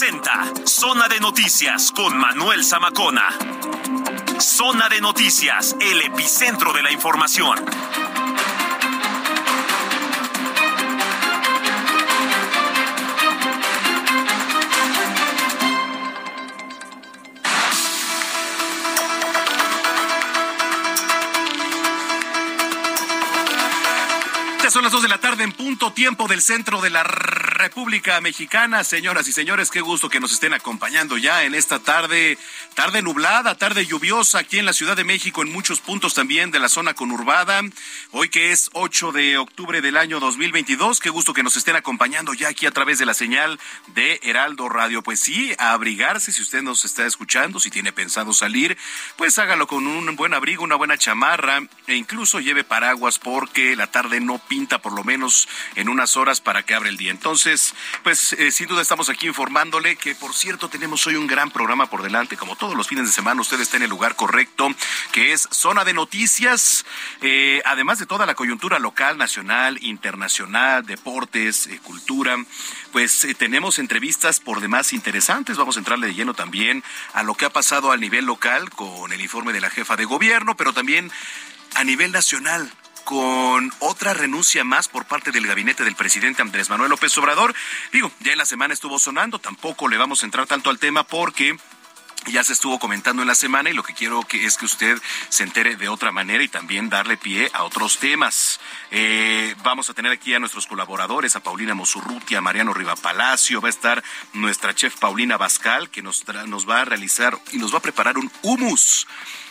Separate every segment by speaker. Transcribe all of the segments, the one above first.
Speaker 1: presenta Zona de Noticias con Manuel Zamacona. Zona de Noticias, el epicentro de la información.
Speaker 2: Son las dos de la tarde en punto tiempo del centro de la República Mexicana. Señoras y señores, qué gusto que nos estén acompañando ya en esta tarde, tarde nublada, tarde lluviosa aquí en la Ciudad de México, en muchos puntos también de la zona conurbada. Hoy que es 8 de octubre del año 2022, qué gusto que nos estén acompañando ya aquí a través de la señal de Heraldo Radio. Pues sí, abrigarse si usted nos está escuchando, si tiene pensado salir, pues hágalo con un buen abrigo, una buena chamarra e incluso lleve paraguas porque la tarde no pinta por lo menos en unas horas para que abra el día. Entonces, pues eh, sin duda estamos aquí informándole que, por cierto, tenemos hoy un gran programa por delante. Como todos los fines de semana, usted está en el lugar correcto, que es Zona de Noticias. Eh, además de toda la coyuntura local, nacional, internacional, deportes, eh, cultura, pues tenemos entrevistas por demás interesantes. Vamos a entrarle de lleno también a lo que ha pasado a nivel local con el informe de la jefa de gobierno, pero también a nivel nacional con otra renuncia más por parte del gabinete del presidente Andrés Manuel López Obrador. Digo, ya en la semana estuvo sonando, tampoco le vamos a entrar tanto al tema porque ya se estuvo comentando en la semana y lo que quiero que es que usted se entere de otra manera y también darle pie a otros temas. Eh, vamos a tener aquí a nuestros colaboradores, a Paulina Mosurruti, a Mariano Riva Palacio, va a estar nuestra chef Paulina Bascal, que nos va a realizar y nos va a preparar un humus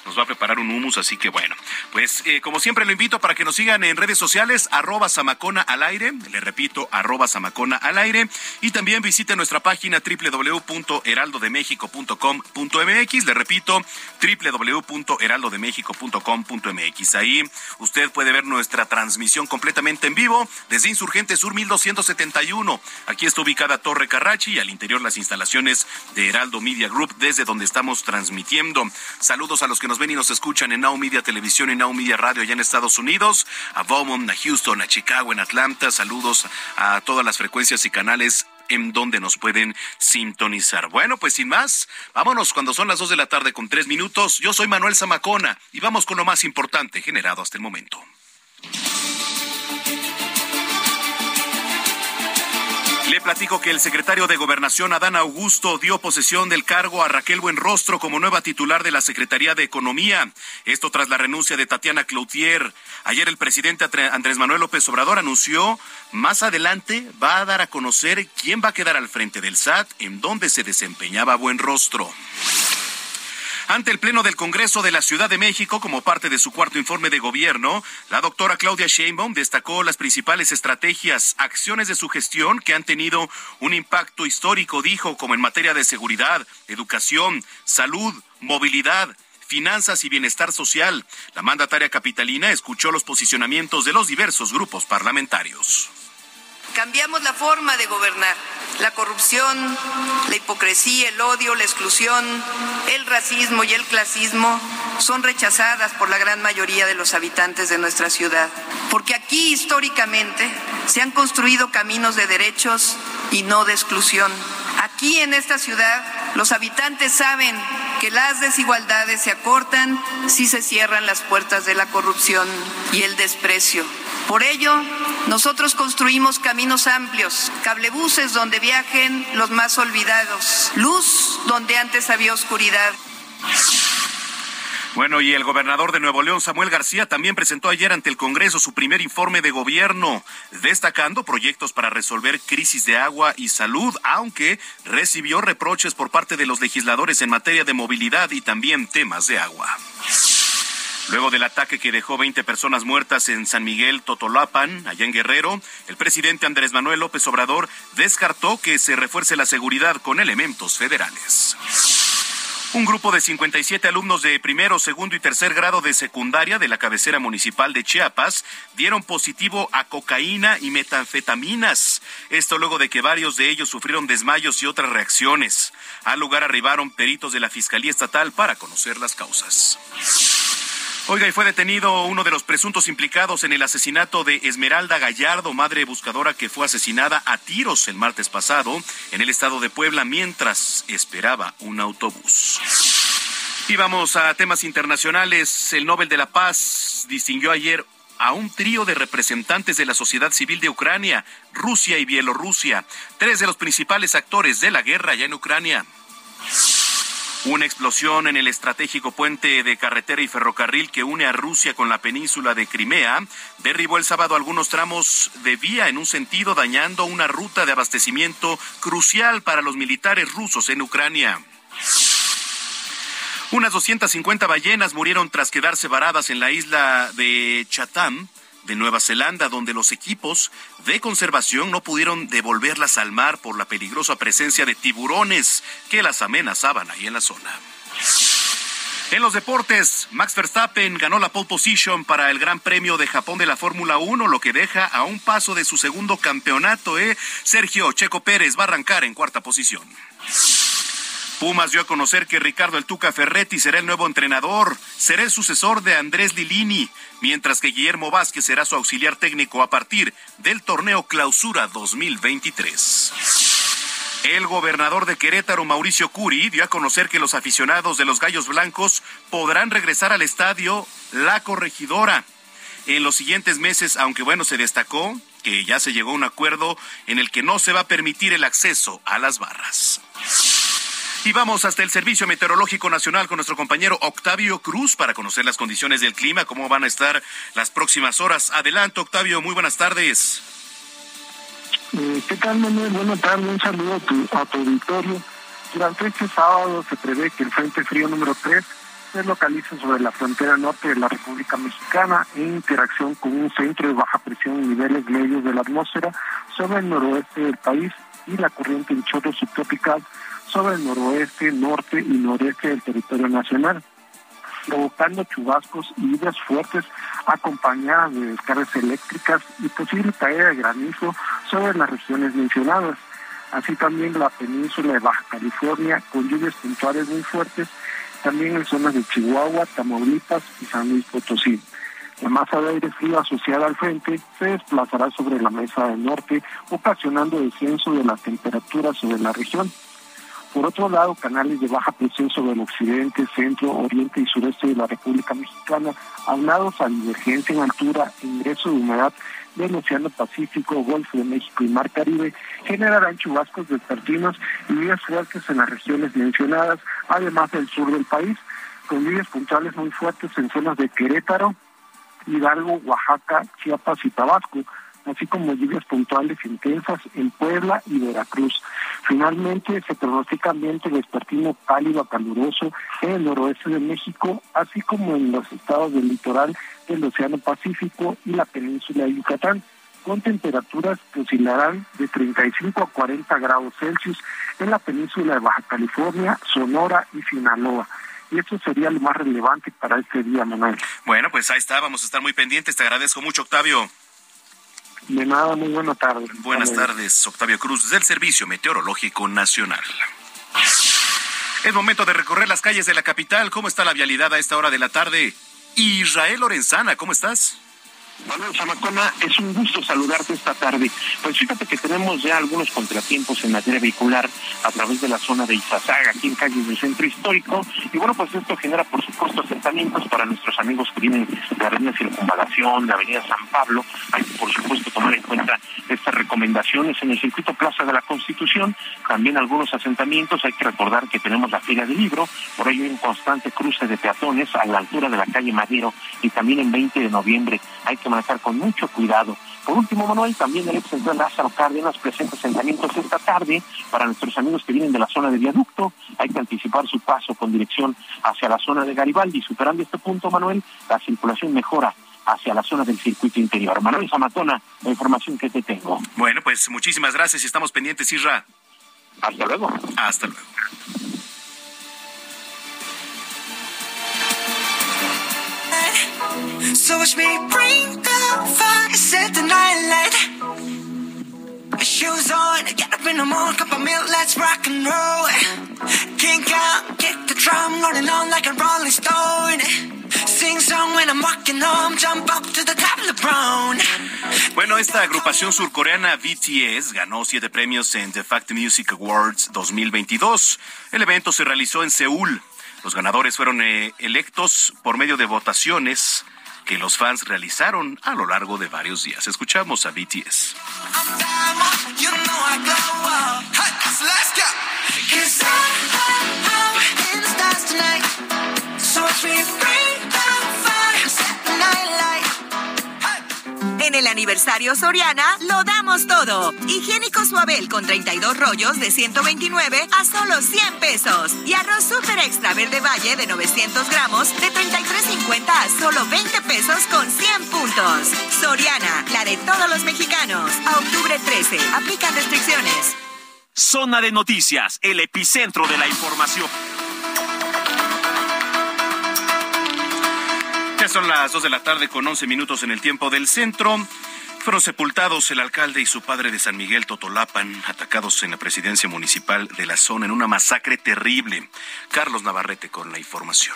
Speaker 2: nos va a preparar un humus, así que bueno, pues eh, como siempre lo invito para que nos sigan en redes sociales, arroba Samacona al aire, le repito, arroba Samacona al aire, y también visite nuestra página www.heraldodemexico.com.mx, le repito, www.heraldodemexico.com.mx. Ahí usted puede ver nuestra transmisión completamente en vivo desde Insurgente Sur 1271. Aquí está ubicada Torre Carrachi y al interior las instalaciones de Heraldo Media Group, desde donde estamos transmitiendo. Saludos a los que nos ven y nos escuchan en Now Media Televisión y Now Media Radio allá en Estados Unidos, a Beaumont, a Houston, a Chicago, en Atlanta. Saludos a todas las frecuencias y canales en donde nos pueden sintonizar. Bueno, pues sin más, vámonos cuando son las dos de la tarde con tres minutos. Yo soy Manuel Zamacona y vamos con lo más importante generado hasta el momento. Le platico que el secretario de Gobernación, Adán Augusto, dio posesión del cargo a Raquel Buenrostro como nueva titular de la Secretaría de Economía. Esto tras la renuncia de Tatiana Cloutier. Ayer el presidente Andrés Manuel López Obrador anunció más adelante va a dar a conocer quién va a quedar al frente del SAT, en donde se desempeñaba Buenrostro. Ante el Pleno del Congreso de la Ciudad de México, como parte de su cuarto informe de gobierno, la doctora Claudia Sheinbaum destacó las principales estrategias, acciones de su gestión que han tenido un impacto histórico, dijo, como en materia de seguridad, educación, salud, movilidad, finanzas y bienestar social. La mandataria capitalina escuchó los posicionamientos de los diversos grupos parlamentarios.
Speaker 3: Cambiamos la forma de gobernar. La corrupción, la hipocresía, el odio, la exclusión, el racismo y el clasismo son rechazadas por la gran mayoría de los habitantes de nuestra ciudad. Porque aquí históricamente se han construido caminos de derechos y no de exclusión. Aquí en esta ciudad los habitantes saben que las desigualdades se acortan si se cierran las puertas de la corrupción y el desprecio. Por ello, nosotros construimos caminos amplios, cablebuses donde viajen los más olvidados, luz donde antes había oscuridad.
Speaker 2: Bueno, y el gobernador de Nuevo León, Samuel García, también presentó ayer ante el Congreso su primer informe de gobierno, destacando proyectos para resolver crisis de agua y salud, aunque recibió reproches por parte de los legisladores en materia de movilidad y también temas de agua. Luego del ataque que dejó 20 personas muertas en San Miguel Totolapan, allá en Guerrero, el presidente Andrés Manuel López Obrador descartó que se refuerce la seguridad con elementos federales. Un grupo de 57 alumnos de primero, segundo y tercer grado de secundaria de la cabecera municipal de Chiapas dieron positivo a cocaína y metanfetaminas. Esto luego de que varios de ellos sufrieron desmayos y otras reacciones. Al lugar arribaron peritos de la Fiscalía Estatal para conocer las causas. Oiga, y fue detenido uno de los presuntos implicados en el asesinato de Esmeralda Gallardo, madre buscadora que fue asesinada a tiros el martes pasado en el estado de Puebla mientras esperaba un autobús. Y vamos a temas internacionales. El Nobel de la Paz distinguió ayer a un trío de representantes de la sociedad civil de Ucrania, Rusia y Bielorrusia, tres de los principales actores de la guerra allá en Ucrania. Una explosión en el estratégico puente de carretera y ferrocarril que une a Rusia con la península de Crimea derribó el sábado algunos tramos de vía en un sentido dañando una ruta de abastecimiento crucial para los militares rusos en Ucrania. Unas 250 ballenas murieron tras quedarse varadas en la isla de Chatham de Nueva Zelanda, donde los equipos de conservación no pudieron devolverlas al mar por la peligrosa presencia de tiburones que las amenazaban ahí en la zona. En los deportes, Max Verstappen ganó la pole position para el Gran Premio de Japón de la Fórmula 1, lo que deja a un paso de su segundo campeonato. ¿eh? Sergio Checo Pérez va a arrancar en cuarta posición. Pumas dio a conocer que Ricardo El Tuca Ferretti será el nuevo entrenador, será el sucesor de Andrés Lilini, mientras que Guillermo Vázquez será su auxiliar técnico a partir del torneo Clausura 2023. El gobernador de Querétaro, Mauricio Curi, dio a conocer que los aficionados de los Gallos Blancos podrán regresar al estadio La Corregidora en los siguientes meses, aunque bueno, se destacó que ya se llegó a un acuerdo en el que no se va a permitir el acceso a las barras. Y vamos hasta el Servicio Meteorológico Nacional con nuestro compañero Octavio Cruz para conocer las condiciones del clima, cómo van a estar las próximas horas. Adelante, Octavio, muy buenas tardes.
Speaker 4: Eh, ¿Qué tal, Manuel? Buenas tardes, un saludo a tu, a tu auditorio. Durante este sábado se prevé que el Frente Frío número 3 se localice sobre la frontera norte de la República Mexicana en interacción con un centro de baja presión en niveles medios de la atmósfera sobre el noroeste del país y la corriente en chorro subtropical sobre el noroeste, norte y noreste del territorio nacional, provocando chubascos y lluvias fuertes acompañadas de descargas eléctricas y posible caída de granizo sobre las regiones mencionadas. Así también la península de Baja California con lluvias puntuales muy fuertes, también en zonas de Chihuahua, Tamaulipas y San Luis Potosí. La masa de aire frío asociada al frente se desplazará sobre la mesa del norte, ocasionando descenso de las temperaturas sobre la región. Por otro lado, canales de baja presión sobre el occidente, centro, oriente y sureste de la República Mexicana, aunados a divergencia en altura ingreso de humedad del Océano Pacífico, Golfo de México y Mar Caribe, generarán chubascos despertinos y lluvias fuertes en las regiones mencionadas, además del sur del país, con lluvias puntuales muy fuertes en zonas de Querétaro, Hidalgo, Oaxaca, Chiapas y Tabasco, así como lluvias puntuales intensas en Puebla y Veracruz. Finalmente, se pronostica ambiente vespertino cálido a caluroso en el noroeste de México, así como en los estados del litoral del Océano Pacífico y la península de Yucatán, con temperaturas que oscilarán de 35 a 40 grados Celsius en la península de Baja California, Sonora y Sinaloa. Y eso sería lo más relevante para este día, Manuel.
Speaker 2: Bueno, pues ahí está, vamos a estar muy pendientes. Te agradezco mucho, Octavio.
Speaker 4: De nada, muy buena tarde.
Speaker 2: Buenas tardes, Octavio Cruz, del Servicio Meteorológico Nacional. Es momento de recorrer las calles de la capital. ¿Cómo está la vialidad a esta hora de la tarde? Israel Lorenzana, ¿cómo estás?
Speaker 5: Manuel Zamacona, es un gusto saludarte esta tarde. Pues fíjate que tenemos ya algunos contratiempos en materia vehicular a través de la zona de Izazaga, aquí en calles del centro histórico. Y bueno, pues esto genera, por supuesto, asentamientos para nuestros amigos que vienen de Avenida Circunvalación, de Avenida San Pablo. Hay por supuesto, tomar recomendaciones en el circuito Plaza de la Constitución. También algunos asentamientos. Hay que recordar que tenemos la Feria del Libro. Por ello hay un constante cruce de peatones a la altura de la calle Madero y también en 20 de noviembre hay que manejar con mucho cuidado Por último, Manuel, también el ex central Lázaro Cárdenas presenta asentamientos esta tarde para nuestros amigos que vienen de la zona de viaducto. Hay que anticipar su paso con dirección hacia la zona de Garibaldi. Superando este punto, Manuel, la circulación mejora hacia la zona del circuito interior. Manuel Zamatona, la información que te tengo.
Speaker 2: Bueno, pues muchísimas gracias y estamos pendientes, Isra.
Speaker 5: Hasta luego.
Speaker 2: Hasta luego. So watch me bring the fire, set the night light. Shoes on, get up in the morning, cup of milk, let's rock and roll. Kink out, kick the drum, rolling on like a rolling stone. Bueno, esta agrupación surcoreana BTS ganó siete premios en The Fact Music Awards 2022. El evento se realizó en Seúl. Los ganadores fueron eh, electos por medio de votaciones que los fans realizaron a lo largo de varios días. Escuchamos a BTS.
Speaker 6: En el aniversario Soriana lo damos todo. Higiénico Suabel con 32 rollos de 129 a solo 100 pesos. Y arroz super extra verde valle de 900 gramos de 33.50 a solo 20 pesos con 100 puntos. Soriana, la de todos los mexicanos. A octubre 13. Aplican restricciones.
Speaker 1: Zona de noticias, el epicentro de la información.
Speaker 2: Son las dos de la tarde con 11 minutos en el tiempo del centro. Fueron sepultados el alcalde y su padre de San Miguel Totolapan, atacados en la presidencia municipal de la zona en una masacre terrible. Carlos Navarrete con la información.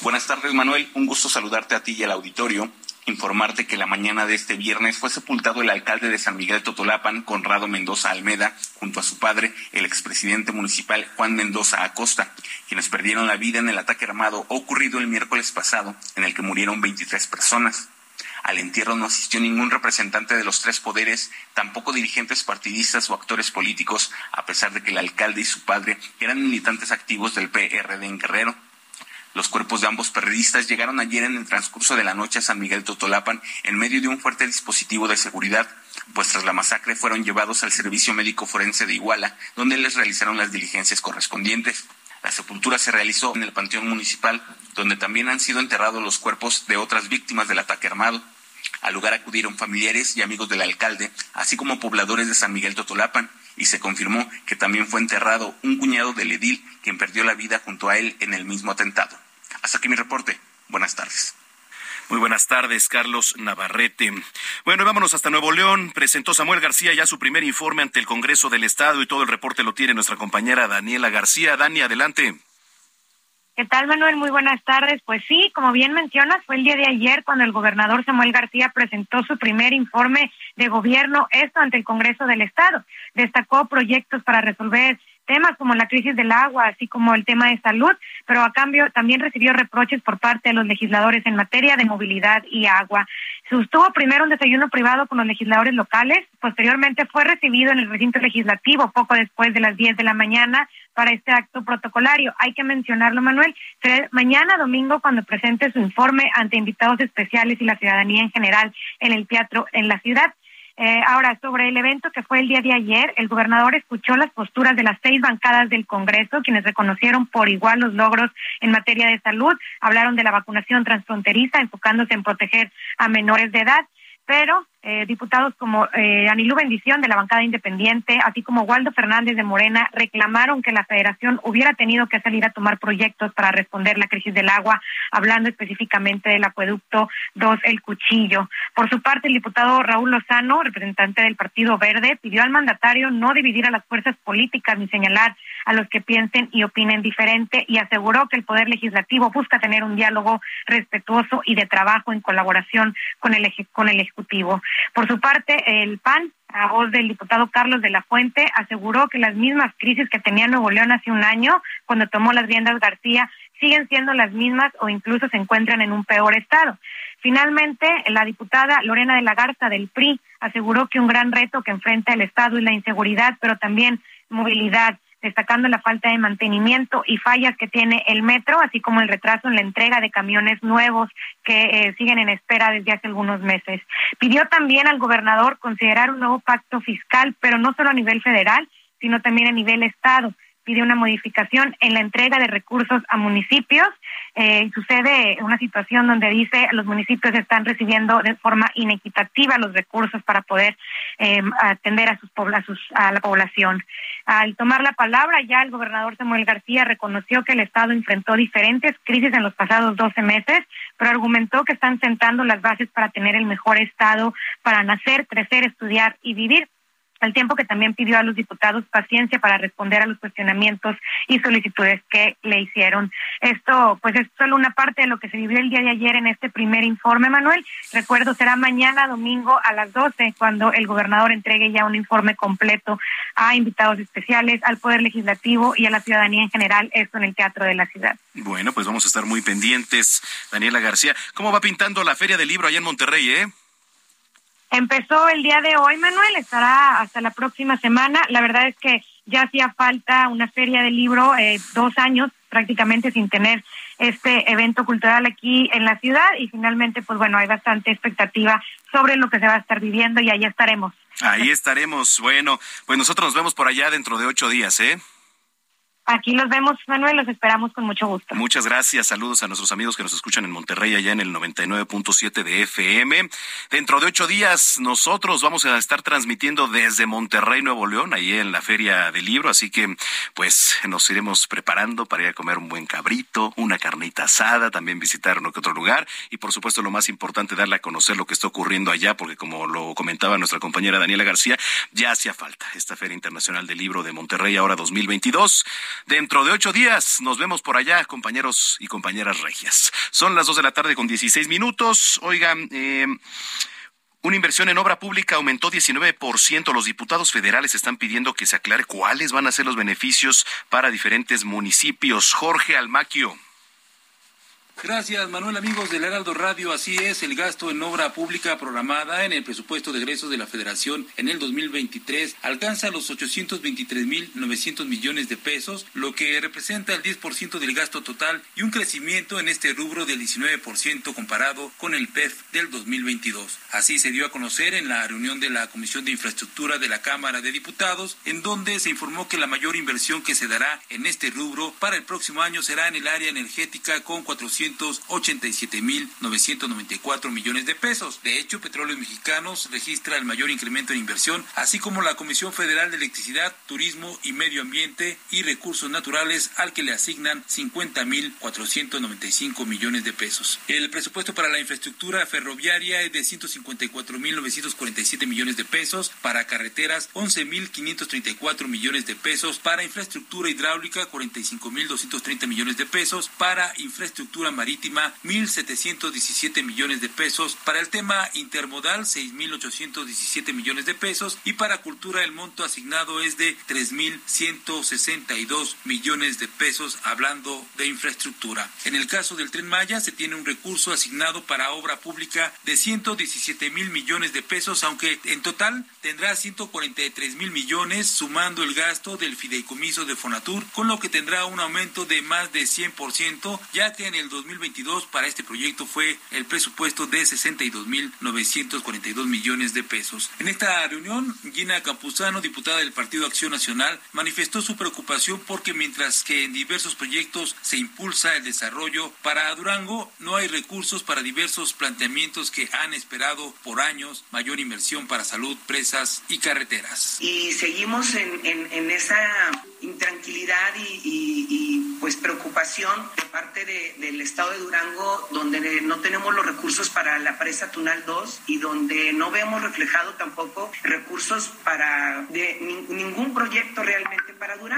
Speaker 7: Buenas tardes, Manuel. Un gusto saludarte a ti y al auditorio informarte que la mañana de este viernes fue sepultado el alcalde de San Miguel Totolapan, Conrado Mendoza Almeda, junto a su padre, el expresidente municipal Juan Mendoza Acosta, quienes perdieron la vida en el ataque armado ocurrido el miércoles pasado, en el que murieron 23 personas. Al entierro no asistió ningún representante de los tres poderes, tampoco dirigentes partidistas o actores políticos, a pesar de que el alcalde y su padre eran militantes activos del PRD en Guerrero. Los cuerpos de ambos periodistas llegaron ayer en el transcurso de la noche a San Miguel Totolapan en medio de un fuerte dispositivo de seguridad, pues tras la masacre fueron llevados al Servicio Médico Forense de Iguala, donde les realizaron las diligencias correspondientes. La sepultura se realizó en el Panteón Municipal, donde también han sido enterrados los cuerpos de otras víctimas del ataque armado. Al lugar acudieron familiares y amigos del alcalde, así como pobladores de San Miguel Totolapan, y se confirmó que también fue enterrado un cuñado del edil, quien perdió la vida junto a él en el mismo atentado. Hasta aquí mi reporte. Buenas tardes.
Speaker 2: Muy buenas tardes, Carlos Navarrete. Bueno, vámonos hasta Nuevo León. Presentó Samuel García ya su primer informe ante el Congreso del Estado y todo el reporte lo tiene nuestra compañera Daniela García. Dani, adelante.
Speaker 8: ¿Qué tal, Manuel? Muy buenas tardes. Pues sí, como bien mencionas, fue el día de ayer cuando el gobernador Samuel García presentó su primer informe de gobierno, esto ante el Congreso del Estado. Destacó proyectos para resolver temas como la crisis del agua, así como el tema de salud, pero a cambio también recibió reproches por parte de los legisladores en materia de movilidad y agua. Sostuvo primero un desayuno privado con los legisladores locales, posteriormente fue recibido en el recinto legislativo poco después de las 10 de la mañana para este acto protocolario. Hay que mencionarlo, Manuel. mañana domingo cuando presente su informe ante invitados especiales y la ciudadanía en general en el teatro en la ciudad. Eh, ahora, sobre el evento que fue el día de ayer, el gobernador escuchó las posturas de las seis bancadas del Congreso, quienes reconocieron por igual los logros en materia de salud, hablaron de la vacunación transfronteriza, enfocándose en proteger a menores de edad pero eh, diputados como eh, Anilú Bendición de la bancada independiente, así como Waldo Fernández de Morena, reclamaron que la federación hubiera tenido que salir a tomar proyectos para responder la crisis del agua, hablando específicamente del acueducto 2 El Cuchillo. Por su parte, el diputado Raúl Lozano, representante del Partido Verde, pidió al mandatario no dividir a las fuerzas políticas ni señalar a los que piensen y opinen diferente y aseguró que el Poder Legislativo busca tener un diálogo respetuoso y de trabajo en colaboración con el, con el Ejecutivo. Por su parte, el PAN a voz del diputado Carlos de la Fuente, aseguró que las mismas crisis que tenía Nuevo León hace un año, cuando tomó las riendas García, siguen siendo las mismas o incluso se encuentran en un peor estado. Finalmente, la diputada Lorena de la Garza del PRI aseguró que un gran reto que enfrenta el Estado es la inseguridad, pero también movilidad, destacando la falta de mantenimiento y fallas que tiene el metro, así como el retraso en la entrega de camiones nuevos que eh, siguen en espera desde hace algunos meses. Pidió también al gobernador considerar un nuevo pacto fiscal, pero no solo a nivel federal, sino también a nivel estado pide una modificación en la entrega de recursos a municipios. Eh, sucede una situación donde dice los municipios están recibiendo de forma inequitativa los recursos para poder eh, atender a, sus, a, sus, a la población. Al tomar la palabra, ya el gobernador Samuel García reconoció que el Estado enfrentó diferentes crisis en los pasados 12 meses, pero argumentó que están sentando las bases para tener el mejor Estado para nacer, crecer, estudiar y vivir al tiempo que también pidió a los diputados paciencia para responder a los cuestionamientos y solicitudes que le hicieron. Esto, pues, es solo una parte de lo que se vivió el día de ayer en este primer informe, Manuel. Recuerdo, será mañana domingo a las 12 cuando el gobernador entregue ya un informe completo a invitados especiales, al Poder Legislativo y a la ciudadanía en general, esto en el Teatro de la Ciudad.
Speaker 2: Bueno, pues vamos a estar muy pendientes. Daniela García, ¿cómo va pintando la Feria del Libro allá en Monterrey, eh?
Speaker 8: Empezó el día de hoy, Manuel, estará hasta la próxima semana. La verdad es que ya hacía falta una feria de libro, eh, dos años prácticamente sin tener este evento cultural aquí en la ciudad y finalmente, pues bueno, hay bastante expectativa sobre lo que se va a estar viviendo y ahí estaremos.
Speaker 2: Ahí estaremos. Bueno, pues nosotros nos vemos por allá dentro de ocho días, ¿eh?
Speaker 8: Aquí los vemos, Manuel, los esperamos con mucho gusto.
Speaker 2: Muchas gracias. Saludos a nuestros amigos que nos escuchan en Monterrey, allá en el 99.7 de FM. Dentro de ocho días, nosotros vamos a estar transmitiendo desde Monterrey, Nuevo León, ahí en la Feria del Libro. Así que, pues, nos iremos preparando para ir a comer un buen cabrito, una carnita asada, también visitar uno que otro lugar. Y, por supuesto, lo más importante, darle a conocer lo que está ocurriendo allá, porque, como lo comentaba nuestra compañera Daniela García, ya hacía falta esta Feria Internacional del Libro de Monterrey, ahora 2022. Dentro de ocho días nos vemos por allá, compañeros y compañeras regias. Son las dos de la tarde con 16 minutos. Oigan, eh, una inversión en obra pública aumentó 19%. Los diputados federales están pidiendo que se aclare cuáles van a ser los beneficios para diferentes municipios. Jorge Almaquio.
Speaker 9: Gracias, Manuel, amigos del Heraldo Radio. Así es, el gasto en obra pública programada en el presupuesto de egresos de la Federación en el 2023 alcanza los 823.900 millones de pesos, lo que representa el 10% del gasto total y un crecimiento en este rubro del 19% comparado con el PEF del 2022. Así se dio a conocer en la reunión de la Comisión de Infraestructura de la Cámara de Diputados, en donde se informó que la mayor inversión que se dará en este rubro para el próximo año será en el área energética con 400 487.994 millones de pesos. De hecho, Petróleos Mexicanos registra el mayor incremento en inversión, así como la Comisión Federal de Electricidad, Turismo y Medio Ambiente y Recursos Naturales, al que le asignan 50.495 millones de pesos. El presupuesto para la infraestructura ferroviaria es de 154.947 millones de pesos, para carreteras 11.534 millones de pesos, para infraestructura hidráulica 45.230 millones de pesos, para infraestructura marítima 1.717 millones de pesos, para el tema intermodal 6.817 millones de pesos y para cultura el monto asignado es de 3.162 millones de pesos hablando de infraestructura. En el caso del tren Maya se tiene un recurso asignado para obra pública de 117 mil millones de pesos, aunque en total tendrá 143 mil millones sumando el gasto del fideicomiso de Fonatur, con lo que tendrá un aumento de más de 100%, ya que en el 2022 para este proyecto fue el presupuesto de 62.942 millones de pesos. En esta reunión, Gina Campuzano, diputada del Partido Acción Nacional, manifestó su preocupación porque mientras que en diversos proyectos se impulsa el desarrollo para Durango, no hay recursos para diversos planteamientos que han esperado por años mayor inversión para salud, presas y carreteras.
Speaker 10: Y seguimos en, en, esa intranquilidad y, pues preocupación de parte del Estado de Durango, donde no tenemos los recursos para la presa Tunal 2 y donde no vemos reflejado tampoco recursos para de, ningún proyecto realmente para Durango.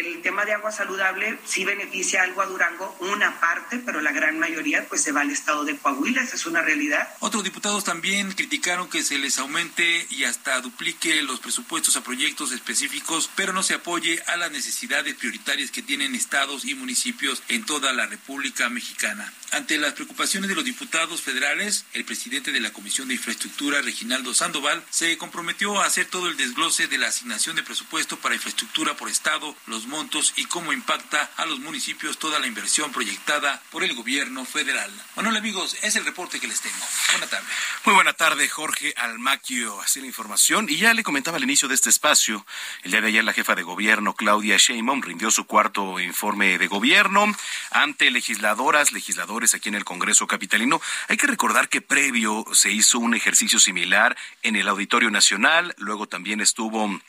Speaker 10: El tema de agua saludable sí beneficia algo a Durango, una parte, pero la gran mayoría pues se va al Estado de Coahuila, esa es una realidad.
Speaker 9: Otros diputados también criticaron que se les aumente y hasta duplique los presupuestos a proyectos específicos, pero no se apoye a las necesidades prioritarias que tienen estados y municipios en toda la República Mexicana. Ante las preocupaciones de los diputados federales, el presidente de la Comisión de Infraestructura, Reginaldo Sandoval, se comprometió a hacer todo el desglose de la asignación de presupuesto para infraestructura por estado, los montos y cómo impacta a los municipios toda la inversión proyectada por el gobierno federal. Manuel, amigos, es el reporte que les tengo. Buena tarde.
Speaker 2: Muy buena tarde, Jorge Almaquio. Así la información. Y ya le comentaba al inicio de este espacio, el día de ayer la jefa de gobierno, Claudia Sheinbaum, rindió su cuarto informe de gobierno ante legisladoras, legisladores aquí en el Congreso Capitalino. Hay que recordar que previo se hizo un ejercicio similar en el Auditorio Nacional, luego también estuvo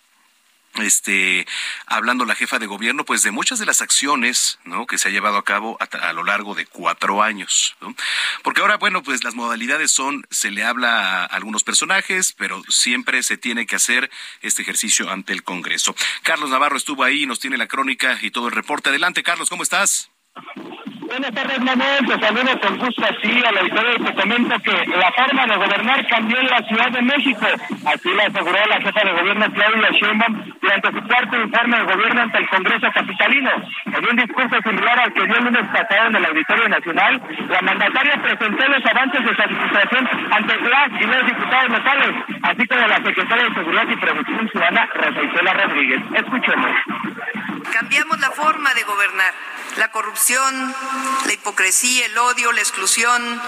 Speaker 2: este hablando la jefa de gobierno pues de muchas de las acciones ¿no? que se ha llevado a cabo a, lo largo de cuatro años porque ahora bueno pues las modalidades son se le habla a algunos personajes pero siempre se tiene que hacer este ejercicio ante el Congreso. Carlos Navarro estuvo ahí nos tiene la crónica y todo el reporte. Adelante Carlos cómo estás
Speaker 11: Buenas tardes, Manuel. Te saludo con gusto así al auditorio y te comento que la forma de gobernar cambió en la Ciudad de México. Así lo aseguró la jefa de gobierno Claudia Sheinbaum durante su cuarto informe de gobierno ante el Congreso Capitalino. En un discurso similar al que dio el lunes pasado en el Auditorio Nacional, la mandataria presentó los avances de su administración ante las y los diputados locales, así como la secretaria de Seguridad y Prevención Ciudadana, Rosa Rodríguez. Escuchemos.
Speaker 3: Cambiamos la forma de gobernar. La corrupción, la hipocresía, el odio, la exclusión,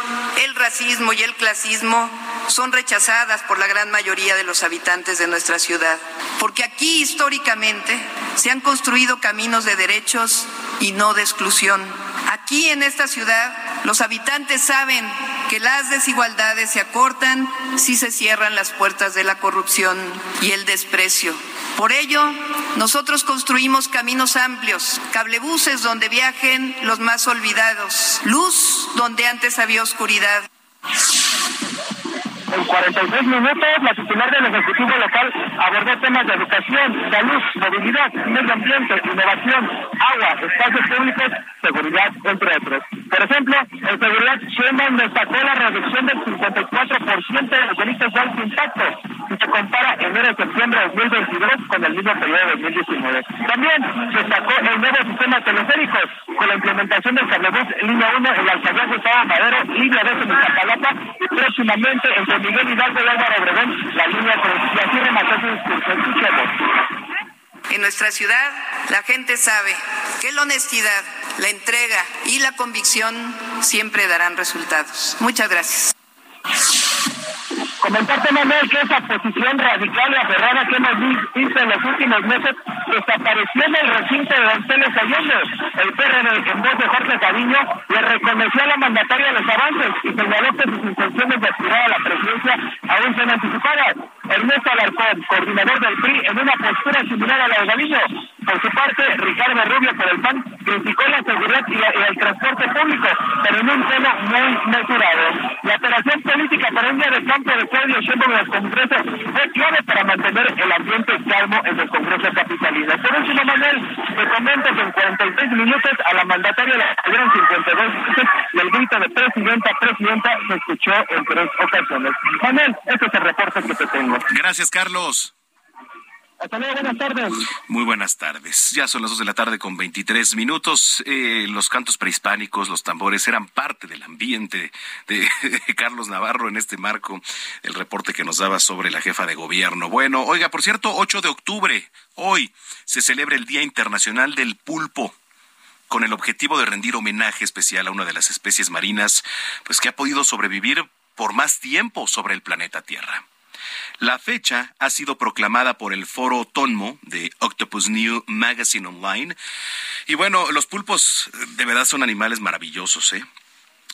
Speaker 3: el racismo y el clasismo son rechazadas por la gran mayoría de los habitantes de nuestra ciudad. Porque aquí históricamente se han construido caminos de derechos y no de exclusión. Aquí en esta ciudad los habitantes saben que las desigualdades se acortan si se cierran las puertas de la corrupción y el desprecio. Por ello, nosotros construimos caminos amplios, cablebuses donde viajen los más olvidados, luz donde antes había oscuridad.
Speaker 11: En 46 minutos, la titular del Ejecutivo local abordó temas de educación, salud, movilidad, medio ambiente, innovación, agua, espacios públicos, seguridad, entre otros. Por ejemplo, en seguridad, Sheinbaum destacó la reducción del 54% de los delitos de alto impacto si se compara enero a septiembre de 2022 con el mismo periodo de 2019. También destacó el nuevo sistema teleférico con la implementación del cablebus línea 1 en la alcaldía de Estado Madero, línea 2 en Iztapalapa y próximamente entre Miguel Hidalgo y Álvaro Obregón, la línea 3. Y así remató su discurso. Escuchemos.
Speaker 3: En nuestra ciudad, la gente sabe que la honestidad, la entrega y la convicción siempre darán resultados. Muchas gracias.
Speaker 11: Comentarte, Manuel, que esa posición radical y aferrada que hemos visto en los últimos meses desapareció en el recinto de González Allende. El PRD, en voz de Jorge Cariño, le reconoció a la mandataria los avances y señaló que sus intenciones de aspirar a la presidencia aún son anticipadas. Ernesto Alarcón, coordinador del PRI, en una postura similar a la de Galindo. Por su parte, Ricardo Rubio, por el PAN, criticó la seguridad y, el transporte público, pero en un tono muy mesurado. La operación política para un día de campo de Claudio Sheinbaum en el Congreso fue clave para mantener el ambiente calmo en el Congreso capitalino. Por último, Manuel, te comento que en 46 minutos a la mandataria le salieron 52 minutos y el grito de presidenta, presidenta se escuchó en tres ocasiones. Manuel, este es el reporte que te tengo.
Speaker 2: Gracias, Carlos.
Speaker 11: Buenas tardes.
Speaker 2: Muy buenas tardes. Ya son las dos de la tarde con 23 minutos. Eh, los cantos prehispánicos, los tambores eran parte del ambiente de, Carlos Navarro en este marco, el reporte que nos daba sobre la jefa de gobierno. Bueno, oiga, por cierto, 8 de octubre, hoy se celebra el Día Internacional del Pulpo con el objetivo de rendir homenaje especial a una de las especies marinas, pues que ha podido sobrevivir por más tiempo sobre el planeta Tierra. La fecha ha sido proclamada por el foro Tonmo de Octopus New Magazine Online. Y bueno, los pulpos de verdad son animales maravillosos, ¿eh?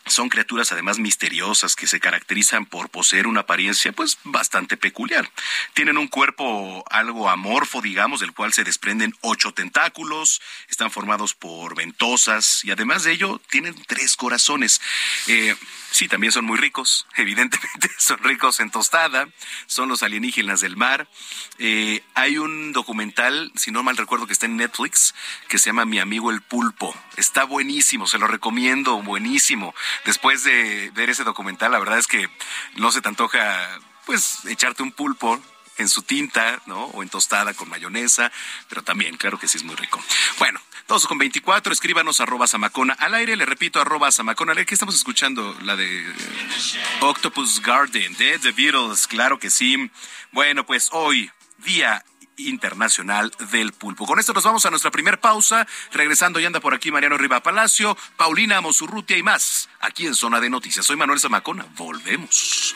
Speaker 2: Son criaturas además misteriosas que se caracterizan por poseer una apariencia pues bastante peculiar. Tienen un cuerpo algo amorfo, digamos, del cual se desprenden ocho tentáculos, están formados por ventosas y además de ello tienen tres corazones. Eh, Sí, también son muy ricos, evidentemente son ricos en tostada, son los alienígenas del mar. Eh, hay un documental, si no mal recuerdo, que está en Netflix, que se llama Mi amigo el pulpo. Está buenísimo, se lo recomiendo, buenísimo. Después de ver ese documental, la verdad es que no se te antoja, pues, echarte un pulpo en su tinta, ¿no? O en tostada con mayonesa, pero también, claro que sí es muy rico. Bueno, todos con 24, escríbanos arroba Samacona. Al aire, le repito, arroba Samacona. ¿Qué estamos escuchando? La de Octopus Garden, de The Beatles, claro que sí. Bueno, pues hoy, día Internacional del Pulpo. Con esto nos vamos a nuestra primera pausa. Regresando, y anda por aquí Mariano Riva Palacio, Paulina Mosurrutia y más, aquí en Zona de Noticias. Soy Manuel Zamacona. Volvemos.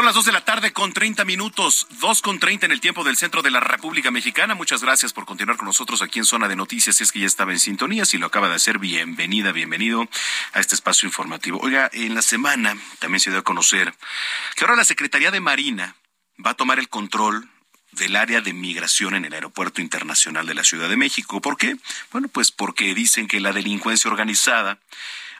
Speaker 2: Son las 2 de la tarde con 30 minutos, 2 con 30 en el tiempo del centro de la República Mexicana. Muchas gracias por continuar con nosotros aquí en Zona de Noticias. Si es que ya estaba en sintonía, si lo acaba de hacer, bienvenida, bienvenido a este espacio informativo. Oiga, en la semana también se dio a conocer que ahora la Secretaría de Marina va a tomar el control del área de migración en el Aeropuerto Internacional de la Ciudad de México. ¿Por qué? Bueno, pues porque dicen que la delincuencia organizada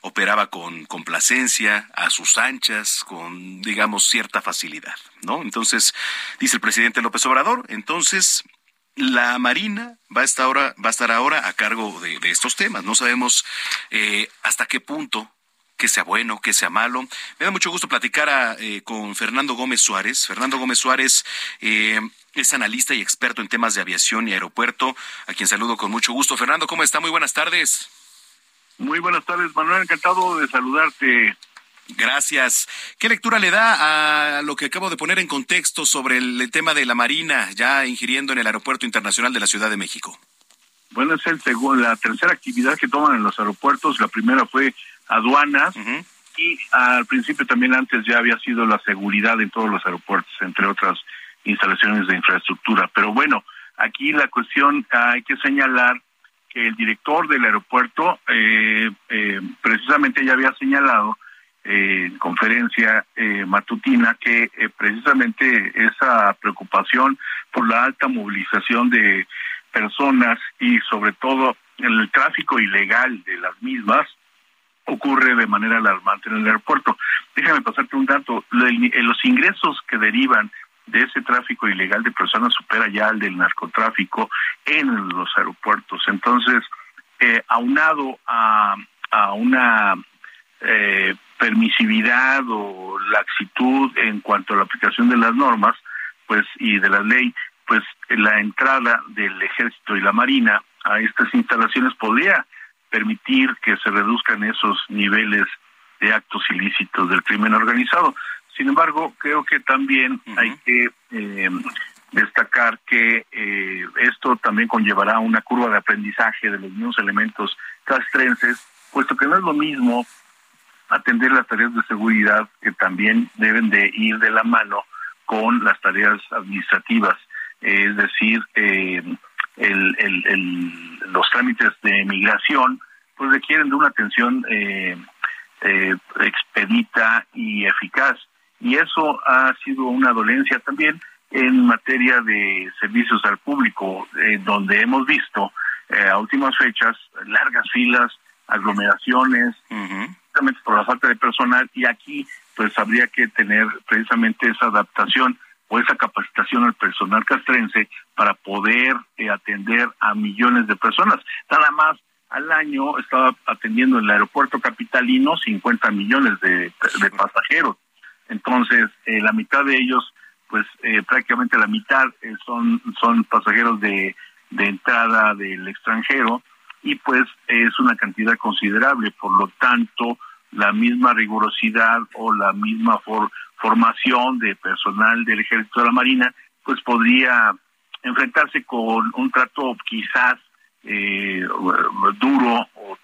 Speaker 2: operaba con complacencia, a sus anchas, con, digamos, cierta facilidad, ¿no? Entonces, dice el presidente López Obrador, entonces la Marina va a estar ahora, va a estar ahora a cargo de, estos temas. No sabemos eh, hasta qué punto que sea bueno, que sea malo. Me da mucho gusto platicar eh, con Fernando Gómez Suárez. Fernando Gómez Suárez eh, es analista y experto en temas de aviación y aeropuerto, a quien saludo con mucho gusto. Fernando, ¿cómo está? Muy buenas tardes.
Speaker 12: Muy buenas tardes, Manuel. Encantado de saludarte.
Speaker 2: Gracias. ¿Qué lectura le da a lo que acabo de poner en contexto sobre el, tema de la Marina ya ingiriendo en el Aeropuerto Internacional de la Ciudad de México?
Speaker 12: Bueno, es el segundo, la tercera actividad que toman en los aeropuertos. La primera fue aduanas y al principio también antes ya había sido la seguridad en todos los aeropuertos, entre otras instalaciones de infraestructura. Pero bueno, aquí la cuestión hay que señalar que el director del aeropuerto eh, eh, precisamente ya había señalado eh, en conferencia matutina que precisamente esa preocupación por la alta movilización de personas y sobre todo el tráfico ilegal de las mismas ocurre de manera alarmante en el aeropuerto. Déjame pasarte un dato, los ingresos que derivan de ese tráfico ilegal de personas supera ya al del narcotráfico en los aeropuertos. Entonces, eh, aunado a, a una eh, permisividad o laxitud en cuanto a la aplicación de las normas, pues y de la ley, pues la entrada del ejército y la marina a estas instalaciones podría permitir que se reduzcan esos niveles de actos ilícitos del crimen organizado. Sin embargo, creo que también hay que eh, destacar que eh, esto también conllevará una curva de aprendizaje de los mismos elementos castrenses, puesto que no es lo mismo atender las tareas de seguridad que también deben de ir de la mano con las tareas administrativas, es decir, eh, los trámites de migración pues requieren de una atención expedita y eficaz y eso ha sido una dolencia también en materia de servicios al público, eh, donde hemos visto eh, a últimas fechas largas filas, aglomeraciones, precisamente por la falta de personal, y aquí pues habría que tener precisamente esa adaptación o esa capacitación al personal castrense para poder eh, atender a millones de personas. Nada más al año estaba atendiendo en el aeropuerto capitalino 50 millones de pasajeros. Entonces, eh, la mitad de ellos, pues eh, prácticamente la mitad eh, son, son pasajeros de, de entrada del extranjero y pues es una cantidad considerable, por lo tanto la misma rigurosidad o la misma formación de personal del ejército de la marina pues podría enfrentarse con un trato quizás eh, duro o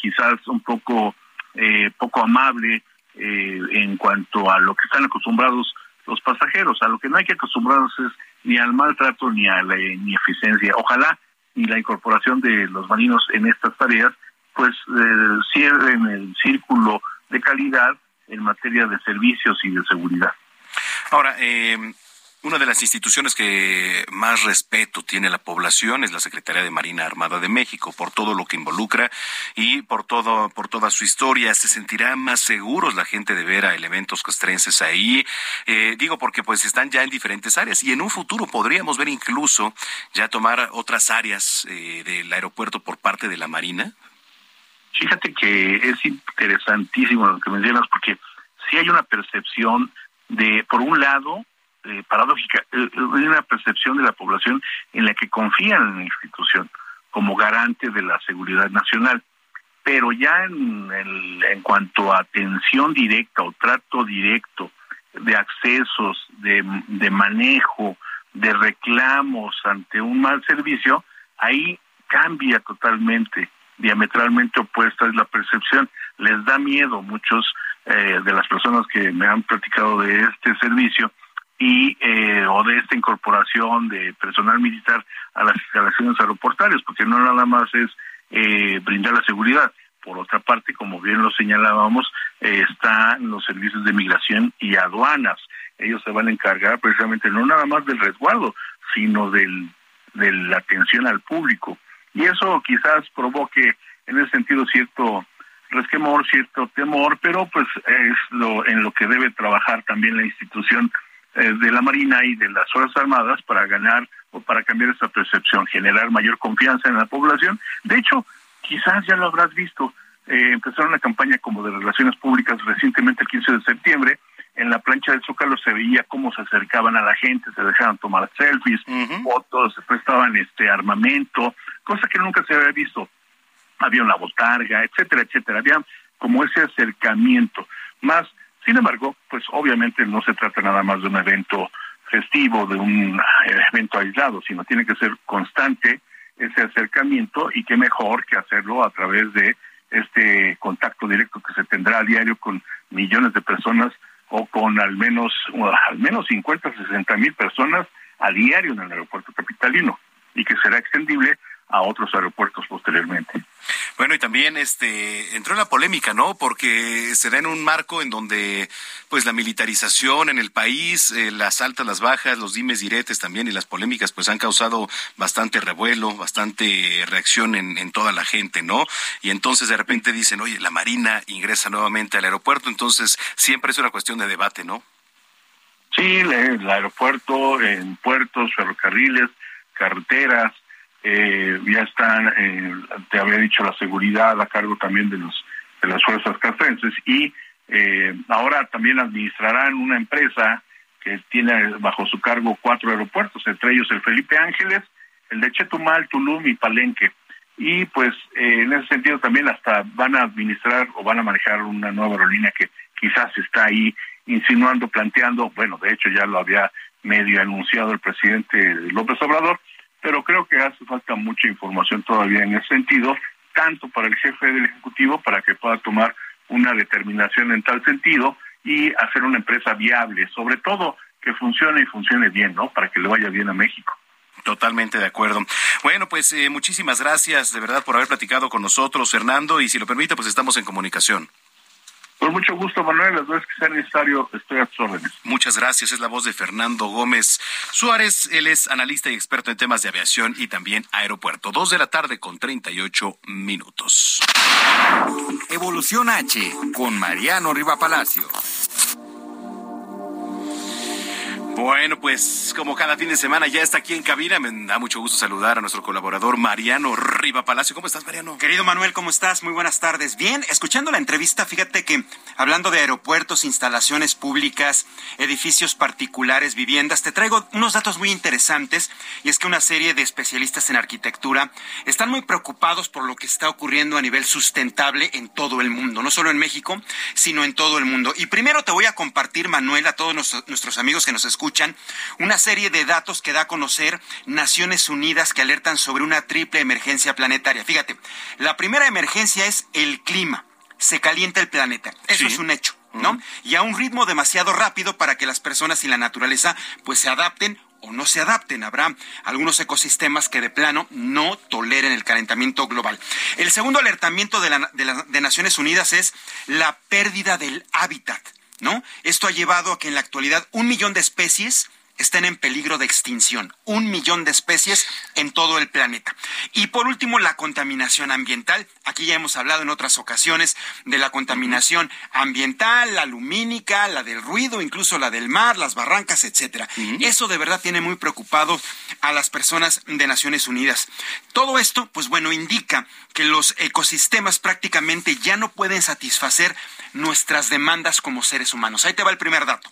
Speaker 12: quizás un poco eh, poco amable eh, en cuanto a lo que están acostumbrados los pasajeros. A lo que no hay que acostumbrarnos es ni al maltrato ni a la ineficiencia. Ojalá y la incorporación de los marinos en estas tareas pues eh, cierren el círculo de calidad en materia de servicios y de seguridad.
Speaker 2: Ahora, eh, una de las instituciones que más respeto tiene la población es la Secretaría de Marina Armada de México por todo lo que involucra y por todo por toda su historia. Se sentirá más seguros la gente de ver a elementos castrenses ahí. Eh, digo porque pues están ya en diferentes áreas y en un futuro podríamos ver incluso ya tomar otras áreas eh, del aeropuerto por parte de la Marina.
Speaker 12: Fíjate que es interesantísimo lo que mencionas porque si hay una percepción de, por un lado, eh, paradójica, eh, hay una percepción de la población en la que confían en la institución como garante de la seguridad nacional. Pero ya en, en cuanto a atención directa o trato directo de accesos, de, de manejo, de reclamos ante un mal servicio, ahí cambia totalmente, diametralmente opuesta es la percepción. Les da miedo muchos eh, de las personas que me han platicado de este servicio y eh, o de esta incorporación de personal militar a las instalaciones aeroportuarias, porque no nada más es eh, brindar la seguridad. Por otra parte, como bien lo señalábamos, eh, están los servicios de migración y aduanas. Ellos se van a encargar precisamente no nada más del resguardo, sino del, de la atención al público. Y eso quizás provoque en ese sentido cierto resquemor, cierto temor, pero pues es lo en lo que debe trabajar también la institución de la Marina y de las Fuerzas Armadas para ganar o para cambiar esa percepción, generar mayor confianza en la población. De hecho, quizás ya lo habrás visto, eh, empezaron una campaña como de relaciones públicas recientemente el 15 de septiembre, en la plancha del Zócalo se veía cómo se acercaban a la gente, se dejaban tomar selfies, fotos, se prestaban este armamento, cosa que nunca se había visto. Había una botarga, etcétera, etcétera. Había como ese acercamiento. Más sin embargo, pues obviamente no se trata nada más de un evento festivo, de un eh, evento aislado, sino tiene que ser constante ese acercamiento y qué mejor que hacerlo a través de este contacto directo que se tendrá a diario con millones de personas o con al menos al menos 50 60 mil personas a diario en el aeropuerto capitalino y que será extendible a otros aeropuertos posteriormente.
Speaker 2: Bueno, y también este entró en la polémica, ¿no? Porque se da en un marco en donde pues la militarización en el país, eh, las altas, las bajas, los dimes diretes también y las polémicas pues han causado bastante revuelo, bastante reacción en, en toda la gente, ¿no? Y entonces de repente dicen, oye, la Marina ingresa nuevamente al aeropuerto, entonces siempre es una cuestión de debate, ¿no?
Speaker 12: Sí, el aeropuerto, en puertos, ferrocarriles, carreteras, eh, ya están, eh, te había dicho, la seguridad a cargo también de los de las fuerzas castrenses y eh, ahora también administrarán una empresa que tiene bajo su cargo cuatro aeropuertos, entre ellos el Felipe Ángeles, el de Chetumal, Tulum y Palenque. Y pues eh, en ese sentido también hasta van a administrar o van a manejar una nueva aerolínea que quizás está ahí insinuando, planteando, bueno, de hecho ya lo había medio anunciado el presidente López Obrador, pero creo que hace falta mucha información todavía en ese sentido, tanto para el jefe del Ejecutivo para que pueda tomar una determinación en tal sentido y hacer una empresa viable, sobre todo que funcione y funcione bien, ¿no? Para que le vaya bien a México.
Speaker 2: Totalmente de acuerdo. Bueno, pues eh, muchísimas gracias de verdad por haber platicado con nosotros, Fernando, y si lo permite, pues estamos en comunicación.
Speaker 12: Con mucho gusto, Manuel. Las veces que sea necesario, estoy a sus órdenes.
Speaker 2: Muchas gracias. Es la voz de Fernando Gómez Suárez. Él es analista y experto en temas de aviación y también aeropuerto. Dos de la tarde con 38 minutos.
Speaker 13: Evolución H con Mariano Riva Palacio.
Speaker 2: Bueno, pues como cada fin de semana ya está aquí en cabina, me da mucho gusto saludar a nuestro colaborador Mariano Riva Palacio. ¿Cómo estás, Mariano?
Speaker 14: Querido Manuel, ¿cómo estás? Muy buenas tardes. Bien, escuchando la entrevista, fíjate que hablando de aeropuertos, instalaciones públicas, edificios particulares, viviendas, te traigo unos datos muy interesantes y es que una serie de especialistas en arquitectura están muy preocupados por lo que está ocurriendo a nivel sustentable en todo el mundo, no solo en México, sino en todo el mundo. Y primero te voy a compartir, Manuel, a todos nuestros amigos que nos escuchan, escuchan, una serie de datos que da a conocer Naciones Unidas que alertan sobre una triple emergencia planetaria. Fíjate, la primera emergencia es el clima. Se calienta el planeta. Eso es un hecho. ¿no? Y a un ritmo demasiado rápido para que las personas y la naturaleza pues se adapten o no se adapten. Habrá algunos ecosistemas que de plano no toleren el calentamiento global. El segundo alertamiento de, de Naciones Unidas es la pérdida del hábitat. ¿No? Esto ha llevado a que en la actualidad un millón de especies estén en peligro de extinción. Un millón de especies en todo el planeta. Y por último, la contaminación ambiental. Aquí ya hemos hablado en otras ocasiones de la contaminación ambiental, la lumínica, la del ruido, incluso la del mar, las barrancas, etcétera. Eso de verdad tiene muy preocupado a las personas de Naciones Unidas. Todo esto, pues bueno, indica que los ecosistemas prácticamente ya no pueden satisfacer nuestras demandas como seres humanos. Ahí te va el primer dato.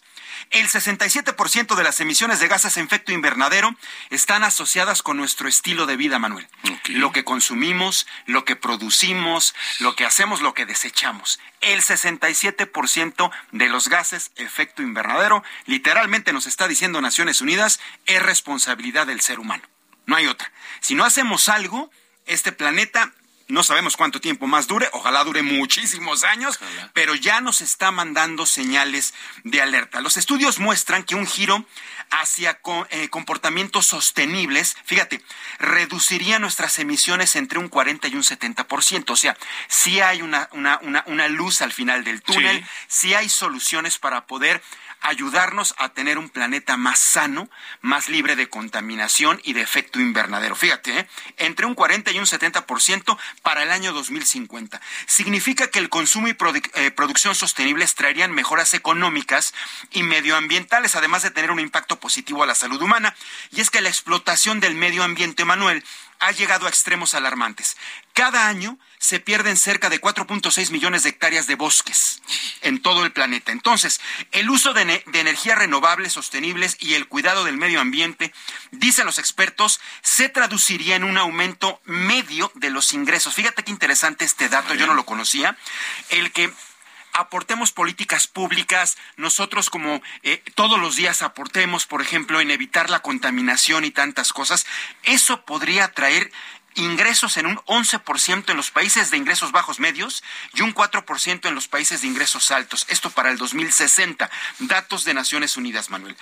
Speaker 14: El 67% de las emisiones de gases de efecto invernadero están asociadas con nuestro estilo de vida, Manuel. Lo que consumimos, lo que producimos, lo que hacemos, lo que desechamos. El 67% de los gases de efecto invernadero, literalmente nos está diciendo Naciones Unidas, es responsabilidad del ser humano. No hay otra. Si no hacemos algo, este planeta no sabemos cuánto tiempo más dure, ojalá dure muchísimos años, pero ya nos está mandando señales de alerta. Los estudios muestran que un giro hacia eh, comportamientos sostenibles, fíjate, reduciría nuestras emisiones entre un 40 y un 70%. O sea, si hay una, una, luz al final del túnel, si hay soluciones para poder ayudarnos a tener un planeta más sano, más libre de contaminación y de efecto invernadero. Fíjate, ¿eh? entre un 40 y un 70% para el año 2050. Significa que el consumo y eh, producción sostenibles traerían mejoras económicas y medioambientales, además de tener un impacto positivo a la salud humana. Y es que la explotación del medio ambiente, Manuel, ha llegado a extremos alarmantes. Cada año se pierden cerca de 4.6 millones de hectáreas de bosques en todo el planeta. Entonces, el uso de, energías renovables, sostenibles y el cuidado del medio ambiente, dicen los expertos, se traduciría en un aumento medio de los ingresos. Fíjate qué interesante este dato, yo no lo conocía. El que aportemos políticas públicas, nosotros como eh, todos los días aportemos, por ejemplo, en evitar la contaminación y tantas cosas, eso podría traer ingresos en un 11% en los países de ingresos bajos medios y un 4% en los países de ingresos altos. Esto para el 2060. Datos de Naciones Unidas, Manuel.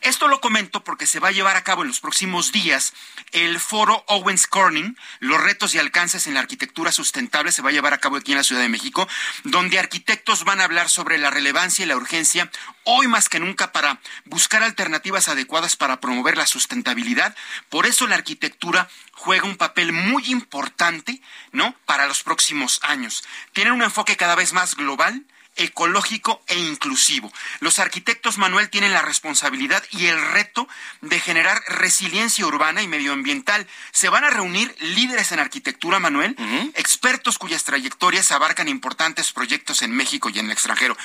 Speaker 14: Esto lo comento porque se va a llevar a cabo en los próximos días el foro Owens Corning, los retos y alcances en la arquitectura sustentable, se va a llevar a cabo aquí en la Ciudad de México, donde arquitectos van a hablar sobre la relevancia y la urgencia hoy más que nunca para buscar alternativas adecuadas para promover la sustentabilidad. Por eso la arquitectura juega un papel muy importante, ¿no? Para los próximos años. Tienen un enfoque cada vez más global, ecológico e inclusivo. Los arquitectos, Manuel, tienen la responsabilidad y el reto de generar resiliencia urbana y medioambiental. Se van a reunir líderes en arquitectura, Manuel, expertos cuyas trayectorias abarcan importantes proyectos en México y en el extranjero.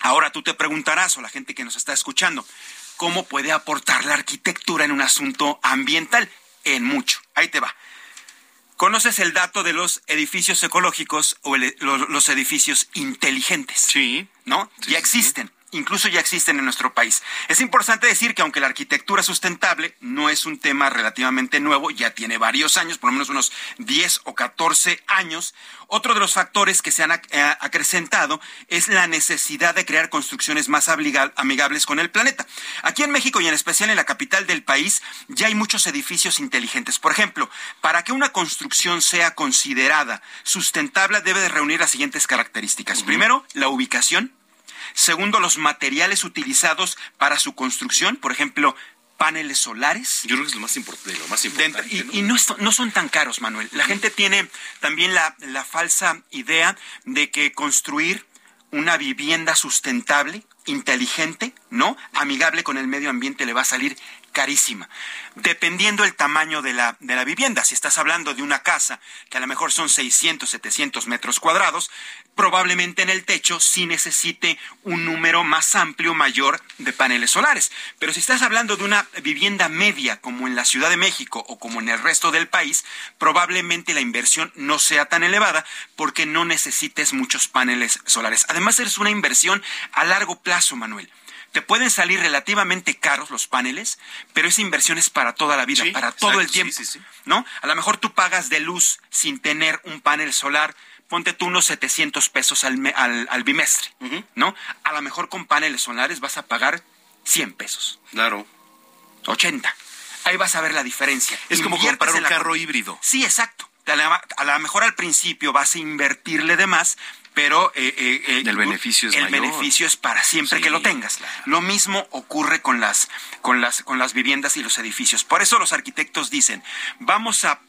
Speaker 14: Ahora tú te preguntarás, o la gente que nos está escuchando, ¿cómo puede aportar la arquitectura en un asunto ambiental? En mucho. Ahí te va. ¿Conoces el dato de los edificios ecológicos o los, edificios inteligentes?
Speaker 2: Sí.
Speaker 14: ¿No? ya existen incluso ya existen en nuestro país. Es importante decir que aunque la arquitectura sustentable no es un tema relativamente nuevo, ya tiene varios años, por lo menos unos 10 o 14 años, otro de los factores que se han eh, acrecentado es la necesidad de crear construcciones más amigables con el planeta. Aquí en México y en especial en la capital del país ya hay muchos edificios inteligentes. Por ejemplo, para que una construcción sea considerada sustentable debe de reunir las siguientes características. Primero, la ubicación Segundo, los materiales utilizados para su construcción, por ejemplo, paneles solares.
Speaker 2: Yo creo que es lo más, importante.
Speaker 14: y, ¿no? no, son tan caros, Manuel. La gente tiene también la, la falsa idea de que construir una vivienda sustentable inteligente, ¿no? Amigable con el medio ambiente le va a salir carísima. Dependiendo el tamaño de la, de la vivienda, si estás hablando de una casa que a lo mejor son 600, 700 metros cuadrados, probablemente en el techo sí necesite un número más amplio, mayor de paneles solares. Pero si estás hablando de una vivienda media como en la Ciudad de México o como en el resto del país, probablemente la inversión no sea tan elevada porque no necesites muchos paneles solares. Además, es una inversión a largo plazo, Manuel te pueden salir relativamente caros los paneles, pero esa inversión es para toda la vida, para todo el tiempo, ¿no? A lo mejor tú pagas de luz sin tener un panel solar, ponte tú unos 700 pesos al, al, bimestre, ¿no? A lo mejor con paneles solares vas a pagar 100 pesos.
Speaker 2: Claro.
Speaker 14: 80. Ahí vas a ver la diferencia.
Speaker 2: Es como comprar un carro híbrido.
Speaker 14: Sí, exacto. A lo mejor al principio vas a invertirle de más, pero eh, eh, eh,
Speaker 2: el beneficio es
Speaker 14: el beneficio es para siempre que lo tengas. Lo mismo ocurre con las con las con las viviendas y los edificios. Por eso los arquitectos dicen vamos a,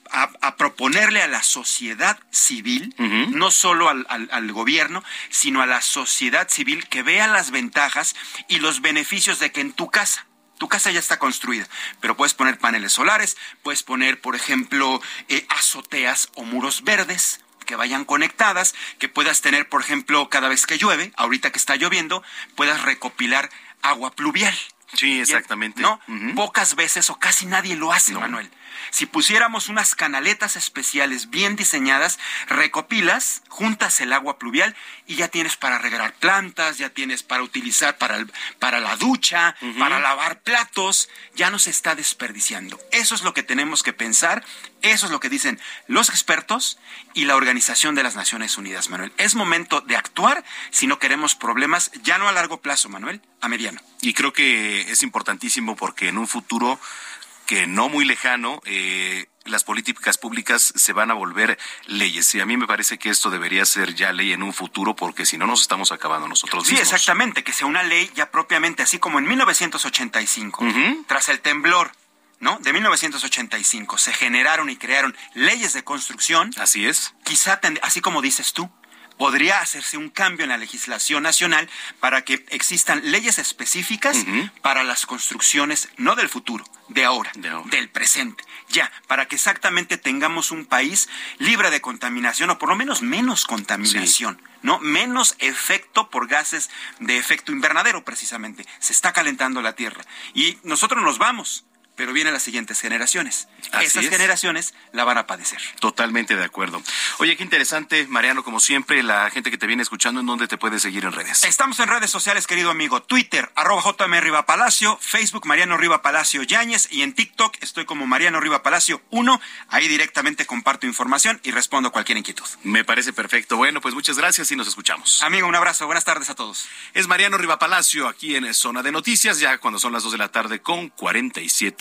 Speaker 14: proponerle a la sociedad civil, no solo al, al, gobierno, sino a la sociedad civil que vea las ventajas y los beneficios de que en tu casa tu casa ya está construida, pero puedes poner paneles solares, puedes poner, por ejemplo, azoteas o muros verdes, que vayan conectadas, que puedas tener, por ejemplo, cada vez que llueve, ahorita que está lloviendo, puedas recopilar agua pluvial.
Speaker 2: Sí, exactamente.
Speaker 14: ¿No? Pocas veces o casi nadie lo hace, Manuel. Si pusiéramos unas canaletas especiales bien diseñadas, recopilas, juntas el agua pluvial y ya tienes para regar plantas, ya tienes para utilizar para, para la ducha, para lavar platos, ya no se está desperdiciando. Eso es lo que tenemos que pensar, eso es lo que dicen los expertos y la Organización de las Naciones Unidas, Manuel. Es momento de actuar si no queremos problemas, ya no a largo plazo, Manuel, a mediano.
Speaker 2: Y creo que es importantísimo porque en un futuro que no muy lejano, eh, las políticas públicas se van a volver leyes. Y a mí me parece que esto debería ser ya ley en un futuro, porque si no nos estamos acabando nosotros
Speaker 14: mismos. Sí, exactamente, que sea una ley ya propiamente, así como en 1985, tras el temblor. ¿No? De 1985 se generaron y crearon leyes de construcción.
Speaker 2: Así es.
Speaker 14: Quizá, así como dices tú, podría hacerse un cambio en la legislación nacional para que existan leyes específicas para las construcciones, no del futuro, de ahora, del presente. Ya, para que exactamente tengamos un país libre de contaminación o por lo menos menos contaminación. ¿no? Menos efecto por gases de efecto invernadero, precisamente. Se está calentando la Tierra. Y nosotros nos vamos pero vienen las siguientes generaciones. Esas generaciones la van a padecer.
Speaker 2: Totalmente de acuerdo. Oye, qué interesante, Mariano, como siempre, la gente que te viene escuchando, ¿en dónde te puede seguir en redes?
Speaker 14: Estamos en redes sociales, querido amigo. Twitter, arroba JM Riva Palacio, Facebook Mariano Riva Palacio Yáñez y en TikTok estoy como Mariano Riva Palacio 1. Ahí directamente comparto información y respondo cualquier inquietud.
Speaker 2: Me parece perfecto. Bueno, pues muchas gracias y nos escuchamos.
Speaker 14: Amigo, un abrazo. Buenas tardes a todos.
Speaker 2: Es Mariano Riva Palacio aquí en Zona de Noticias, ya cuando son las 2 de la tarde con 47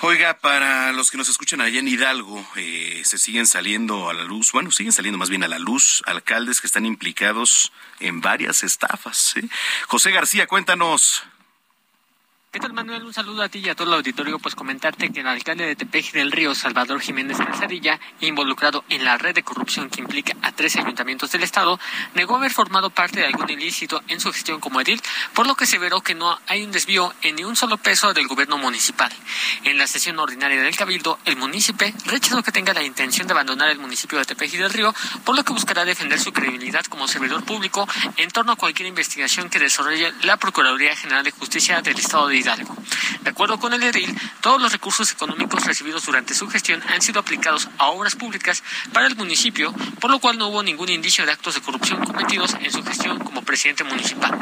Speaker 2: Oiga, para los que nos escuchan allá en Hidalgo, eh, se siguen saliendo a la luz, bueno, siguen saliendo más bien a la luz alcaldes que están implicados en varias estafas. ¿eh? José García, cuéntanos.
Speaker 15: ¿Qué tal, Manuel? Un saludo a ti y a todo el auditorio. Pues comentarte que el alcalde de Tepeji del Río, Salvador Jiménez Calzadilla, involucrado en la red de corrupción que implica a tres ayuntamientos del Estado, negó haber formado parte de algún ilícito en su gestión como edil, por lo que se veró que no hay un desvío en ni un solo peso del gobierno municipal. En la sesión ordinaria del Cabildo, el municipio rechazó que tenga la intención de abandonar el municipio de Tepeji del Río, por lo que buscará defender su credibilidad como servidor público en torno a cualquier investigación que desarrolle la Procuraduría General de Justicia del Estado de Hidalgo. De acuerdo con el edil, todos los recursos económicos recibidos durante su gestión han sido aplicados a obras públicas para el municipio, por lo cual no hubo ningún indicio de actos de corrupción cometidos en su gestión como presidente municipal.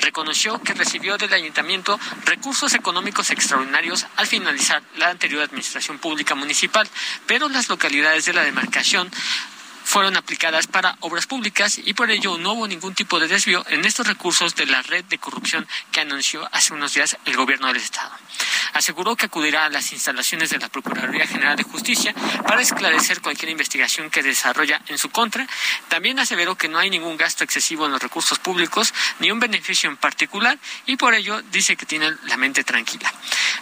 Speaker 15: Reconoció que recibió del ayuntamiento recursos económicos extraordinarios al finalizar la anterior administración pública municipal, pero las localidades de la demarcación fueron aplicadas para obras públicas y por ello no hubo ningún tipo de desvío en estos recursos de la red de corrupción que anunció hace unos días el gobierno del Estado. Aseguró que acudirá a las instalaciones de la Procuraduría General de Justicia para esclarecer cualquier investigación que desarrolla en su contra. También aseveró que no hay ningún gasto excesivo en los recursos públicos ni un beneficio en particular y por ello dice que tiene la mente tranquila.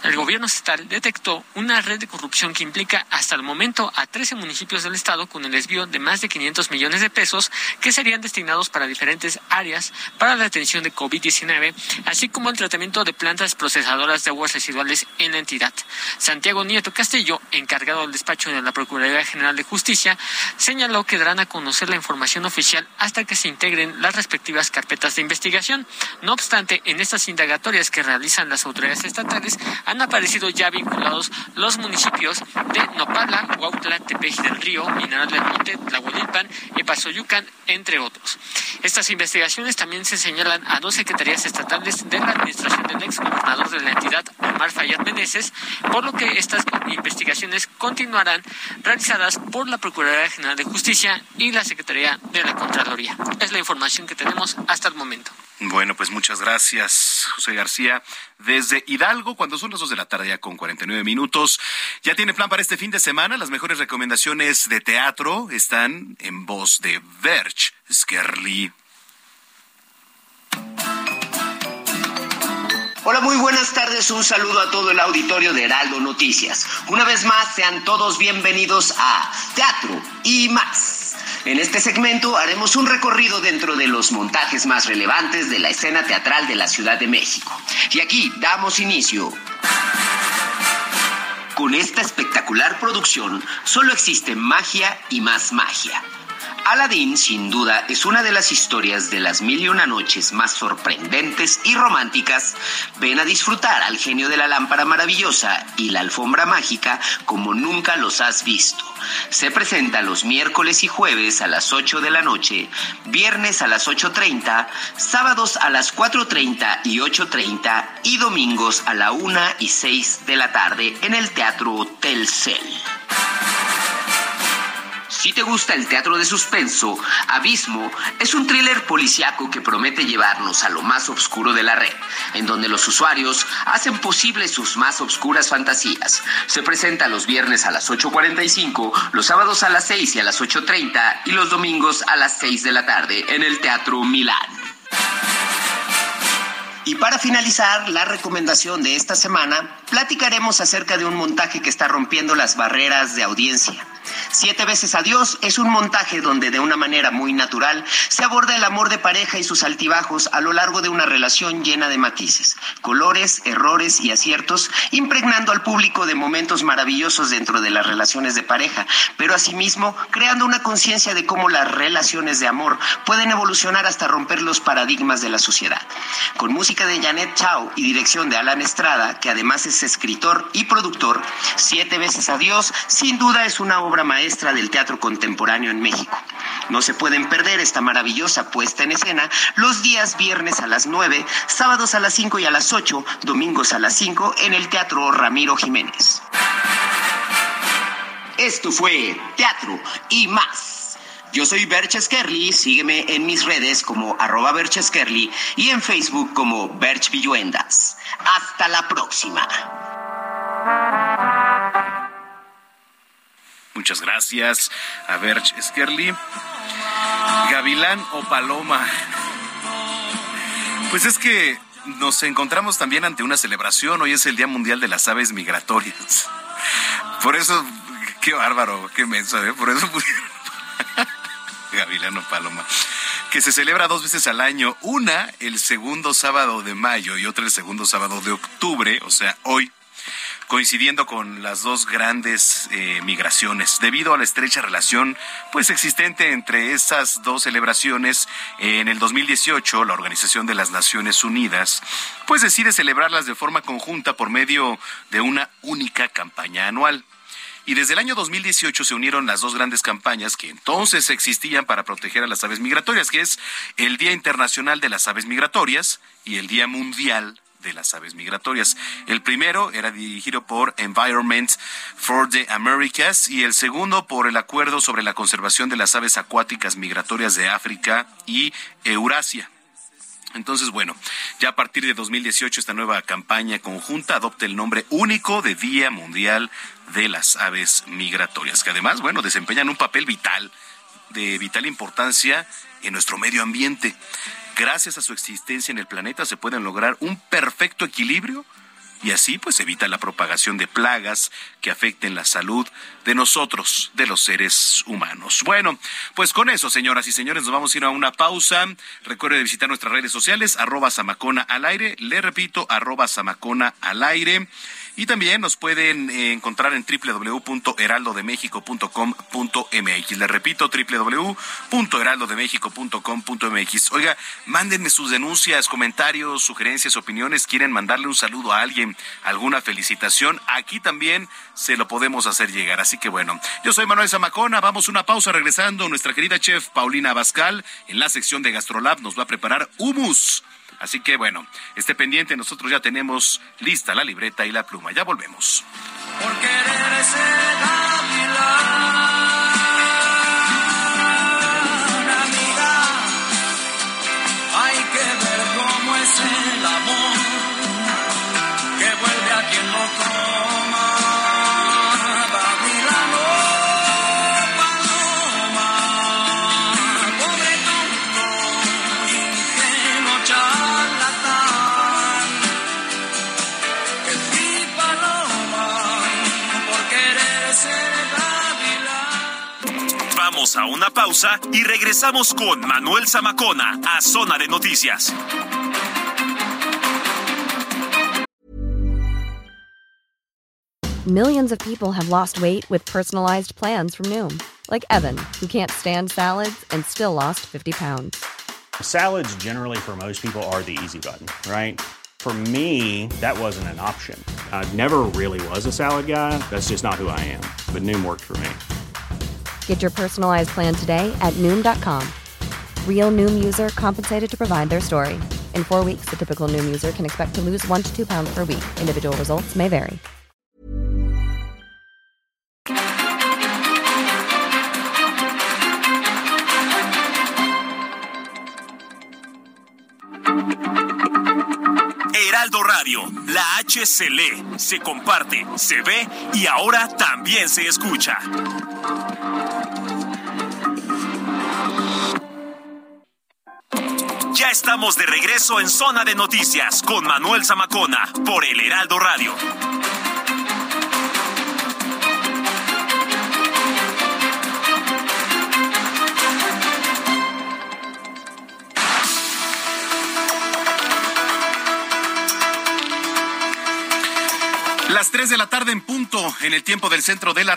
Speaker 15: El gobierno estatal detectó una red de corrupción que implica hasta el momento a 13 municipios del estado con el desvío de más de 500 millones de pesos que serían destinados para diferentes áreas para la atención de COVID-19, así como el tratamiento de plantas procesadoras de aguas residuales en la entidad. Santiago Nieto Castillo, encargado del despacho de la Procuraduría General de Justicia, señaló que darán a conocer la información oficial hasta que se integren las respectivas carpetas de investigación. No obstante, en estas indagatorias que realizan las autoridades estatales han aparecido ya vinculados los municipios de Nopala, Huautla, Tepeji del Río, Mineral del Monte, Tlahuelilpan y Pasoyucan, entre otros. Estas investigaciones también se señalan a dos secretarías estatales de la administración del ex gobernador de la entidad, Omar Fayad Meneses, por lo que estas investigaciones continuarán realizadas por la Procuraduría General de Justicia y la Secretaría de la Contraloría. Es la información que tenemos hasta el momento.
Speaker 2: Bueno, pues muchas gracias, José García. Desde Hidalgo, cuando son las dos de la tarde ya con 49 minutos. ¿Ya tiene plan para este fin de semana? Las mejores recomendaciones de teatro están en voz de Verge Skerli.
Speaker 16: Hola, muy buenas tardes. Un saludo a todo el auditorio de Heraldo Noticias. Una vez más, sean todos bienvenidos a Teatro y más. En este segmento haremos un recorrido dentro de los montajes más relevantes de la escena teatral de la Ciudad de México. Y aquí damos inicio. Con esta espectacular producción solo existe magia y más magia. Aladdin, sin duda, es una de las historias de las mil y una noches más sorprendentes y románticas. Ven a disfrutar al genio de la lámpara maravillosa y la alfombra mágica como nunca los has visto. Se presenta los miércoles y jueves a las 8 de la noche, viernes a las 8.30, sábados a las 4.30 y 8.30 y domingos a la 1 y 6 de la tarde en el Teatro Telcel. Si te gusta el teatro de suspenso, Abismo es un thriller policiaco que promete llevarnos a lo más oscuro de la red, en donde los usuarios hacen posible sus más oscuras fantasías. Se presenta los viernes a las 8.45, los sábados a las 6 y a las 8.30 y los domingos a las 6 de la tarde en el Teatro Milán. Y para finalizar la recomendación de esta semana, platicaremos acerca de un montaje que está rompiendo las barreras de audiencia. Siete veces adiós es un montaje donde de una manera muy natural se aborda el amor de pareja y sus altibajos a lo largo de una relación llena de matices, colores, errores y aciertos, impregnando al público de momentos maravillosos dentro de las relaciones de pareja, pero asimismo creando una conciencia de cómo las relaciones de amor pueden evolucionar hasta romper los paradigmas de la sociedad. Con música de Janet Chao y dirección de Alan Estrada, que además es escritor y productor, Siete veces adiós sin duda es una obra maestra del teatro contemporáneo en México. No se pueden perder esta maravillosa puesta en escena los días viernes a las 9, sábados a las 5 y a las 8, domingos a las 5 en el Teatro Ramiro Jiménez. Esto fue Teatro y más. Yo soy Berch Skerli, sígueme en mis redes como arroba Berch y en Facebook como Berch Villuendas. Hasta la próxima.
Speaker 2: Muchas gracias a Berch Skerli. Gavilán o Paloma. Pues es que nos encontramos también ante una celebración. Hoy es el Día Mundial de las Aves Migratorias. Por eso, qué bárbaro, qué menso, ¿eh? Por eso Gavilán o Paloma. Que se celebra dos veces al año. Una el segundo sábado de mayo y otra el segundo sábado de octubre, o sea, hoy coincidiendo con las dos grandes eh, migraciones. Debido a la estrecha relación pues existente entre esas dos celebraciones, en el 2018 la Organización de las Naciones Unidas pues decide celebrarlas de forma conjunta por medio de una única campaña anual. Y desde el año 2018 se unieron las dos grandes campañas que entonces existían para proteger a las aves migratorias, que es el Día Internacional de las Aves Migratorias y el Día Mundial de las aves migratorias. El primero era dirigido por Environment for the Americas y el segundo por el Acuerdo sobre la conservación de las aves acuáticas migratorias de África y Eurasia. Entonces, bueno, ya a partir de 2018 esta nueva campaña conjunta adopta el nombre único de Día Mundial de las Aves Migratorias, que además, bueno, desempeñan un papel vital, de vital importancia en nuestro medio ambiente. Gracias a su existencia en el planeta se pueden lograr un perfecto equilibrio y así pues evita la propagación de plagas que afecten la salud de nosotros, de los seres humanos. Bueno, pues con eso, señoras y señores, nos vamos a ir a una pausa. Recuerde visitar nuestras redes sociales, arroba Samacona al aire. Le repito, arroba Samacona al aire. Y también nos pueden eh, encontrar en www.heraldodemexico.com.mx. Les repito, www.heraldodemexico.com.mx. Oiga, mándenme sus denuncias, comentarios, sugerencias, opiniones. ¿Quieren mandarle un saludo a alguien, alguna felicitación? Aquí también se lo podemos hacer llegar. Así que bueno, yo soy Manuel Zamacona. Vamos a una pausa regresando. Nuestra querida chef Paulina Abascal en la sección de Gastrolab nos va a preparar humus Así que bueno, esté pendiente, nosotros ya tenemos lista la libreta y la pluma. Ya volvemos.
Speaker 1: A una pausa y regresamos con Manuel Zamacona a Zona de Noticias.
Speaker 17: Millions of people have lost weight with personalized plans from Noom, like Evan, who can't stand salads and still lost 50 pounds.
Speaker 18: Salads, generally, for most people, are the easy button, right? For me, that wasn't an option. I never really was a salad guy. That's just not who I am. But Noom worked for me.
Speaker 17: Get your personalized plan today at noom.com. Real noom user compensated to provide their story. In four weeks, the typical noom user can expect to lose one to two pounds per week. Individual results may vary.
Speaker 1: Heraldo Radio, la H se comparte, se ve y ahora también se escucha. Estamos de regreso en Zona de Noticias con Manuel Zamacona por el Heraldo Radio.
Speaker 2: Las 3 de la tarde en punto en el tiempo del centro de la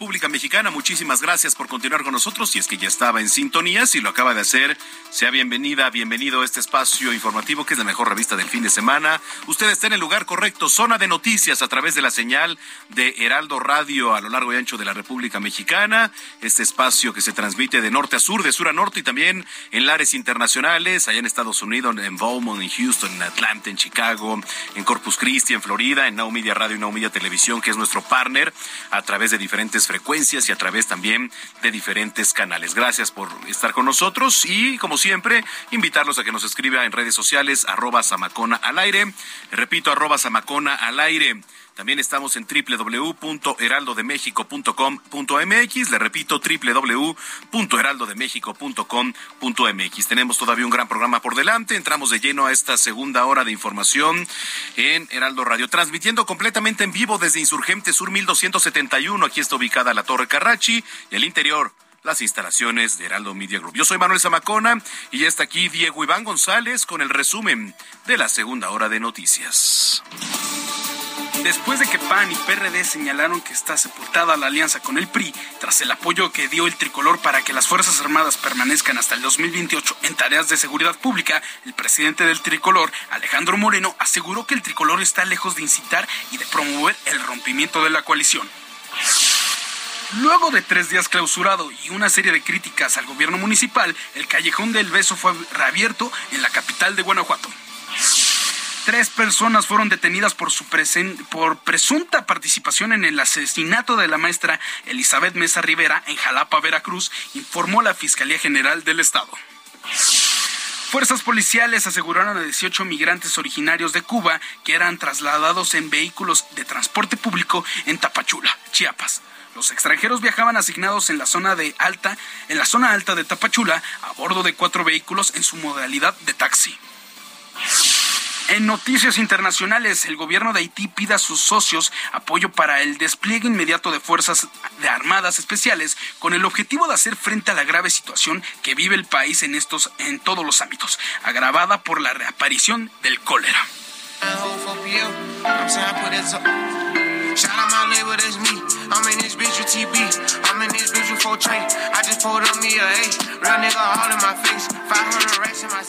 Speaker 2: República Mexicana. Muchísimas gracias por continuar con nosotros. Si es que ya estaba en sintonía, si lo acaba de hacer, sea bienvenida, bienvenido a este espacio informativo que es la mejor revista del fin de semana. Usted está en el lugar correcto, zona de noticias a través de la señal de Heraldo Radio a lo largo y ancho de la República Mexicana. Este espacio que se transmite de norte a sur, de sur a norte y también en lares internacionales, allá en Estados Unidos, en Beaumont, en Houston, en Atlanta, en Chicago, en Corpus Christi, en Florida, en Now Media Radio y Now Televisión, que es nuestro partner a través de diferentes frecuencias y a través también de diferentes canales. Gracias por estar con nosotros y, como siempre, invitarlos a que nos escriba en redes sociales, arroba Samacona al aire. Repito, arroba Samacona al aire. También estamos en www.heraldodemexico.com.mx. Le repito, www.heraldodemexico.com.mx. Tenemos todavía un gran programa por delante. Entramos de lleno a esta segunda hora de información en Heraldo Radio, transmitiendo completamente en vivo desde Insurgente Sur 1271. Aquí está ubicada la Torre Carrachi y el interior las instalaciones de Heraldo Media Group. Yo soy Manuel Zamacona y ya está aquí Diego Iván González con el resumen de la segunda hora de noticias.
Speaker 19: Después de que PAN y PRD señalaron que está sepultada la alianza con el PRI, tras el apoyo que dio el tricolor para que las Fuerzas Armadas permanezcan hasta el 2028 en tareas de seguridad pública, el presidente del tricolor, Alejandro Moreno, aseguró que el tricolor está lejos de incitar y de promover el rompimiento de la coalición. Luego de tres días clausurado y una serie de críticas al gobierno municipal, el Callejón del Beso fue reabierto en la capital de Guanajuato. Tres personas fueron detenidas por, su por presunta participación en el asesinato de la maestra Elizabeth Mesa Rivera en Jalapa, Veracruz, informó la Fiscalía General del Estado. Fuerzas policiales aseguraron a 18 migrantes originarios de Cuba que eran trasladados en vehículos de transporte público en Tapachula, Chiapas. Los extranjeros viajaban asignados en la zona de alta, en la zona alta de Tapachula, a bordo de cuatro vehículos en su modalidad de taxi. En noticias internacionales, el gobierno de Haití pide a sus socios apoyo para el despliegue inmediato de fuerzas de armadas especiales con el objetivo de hacer frente a la grave situación que vive el país en estos en todos los ámbitos, agravada por la reaparición del cólera.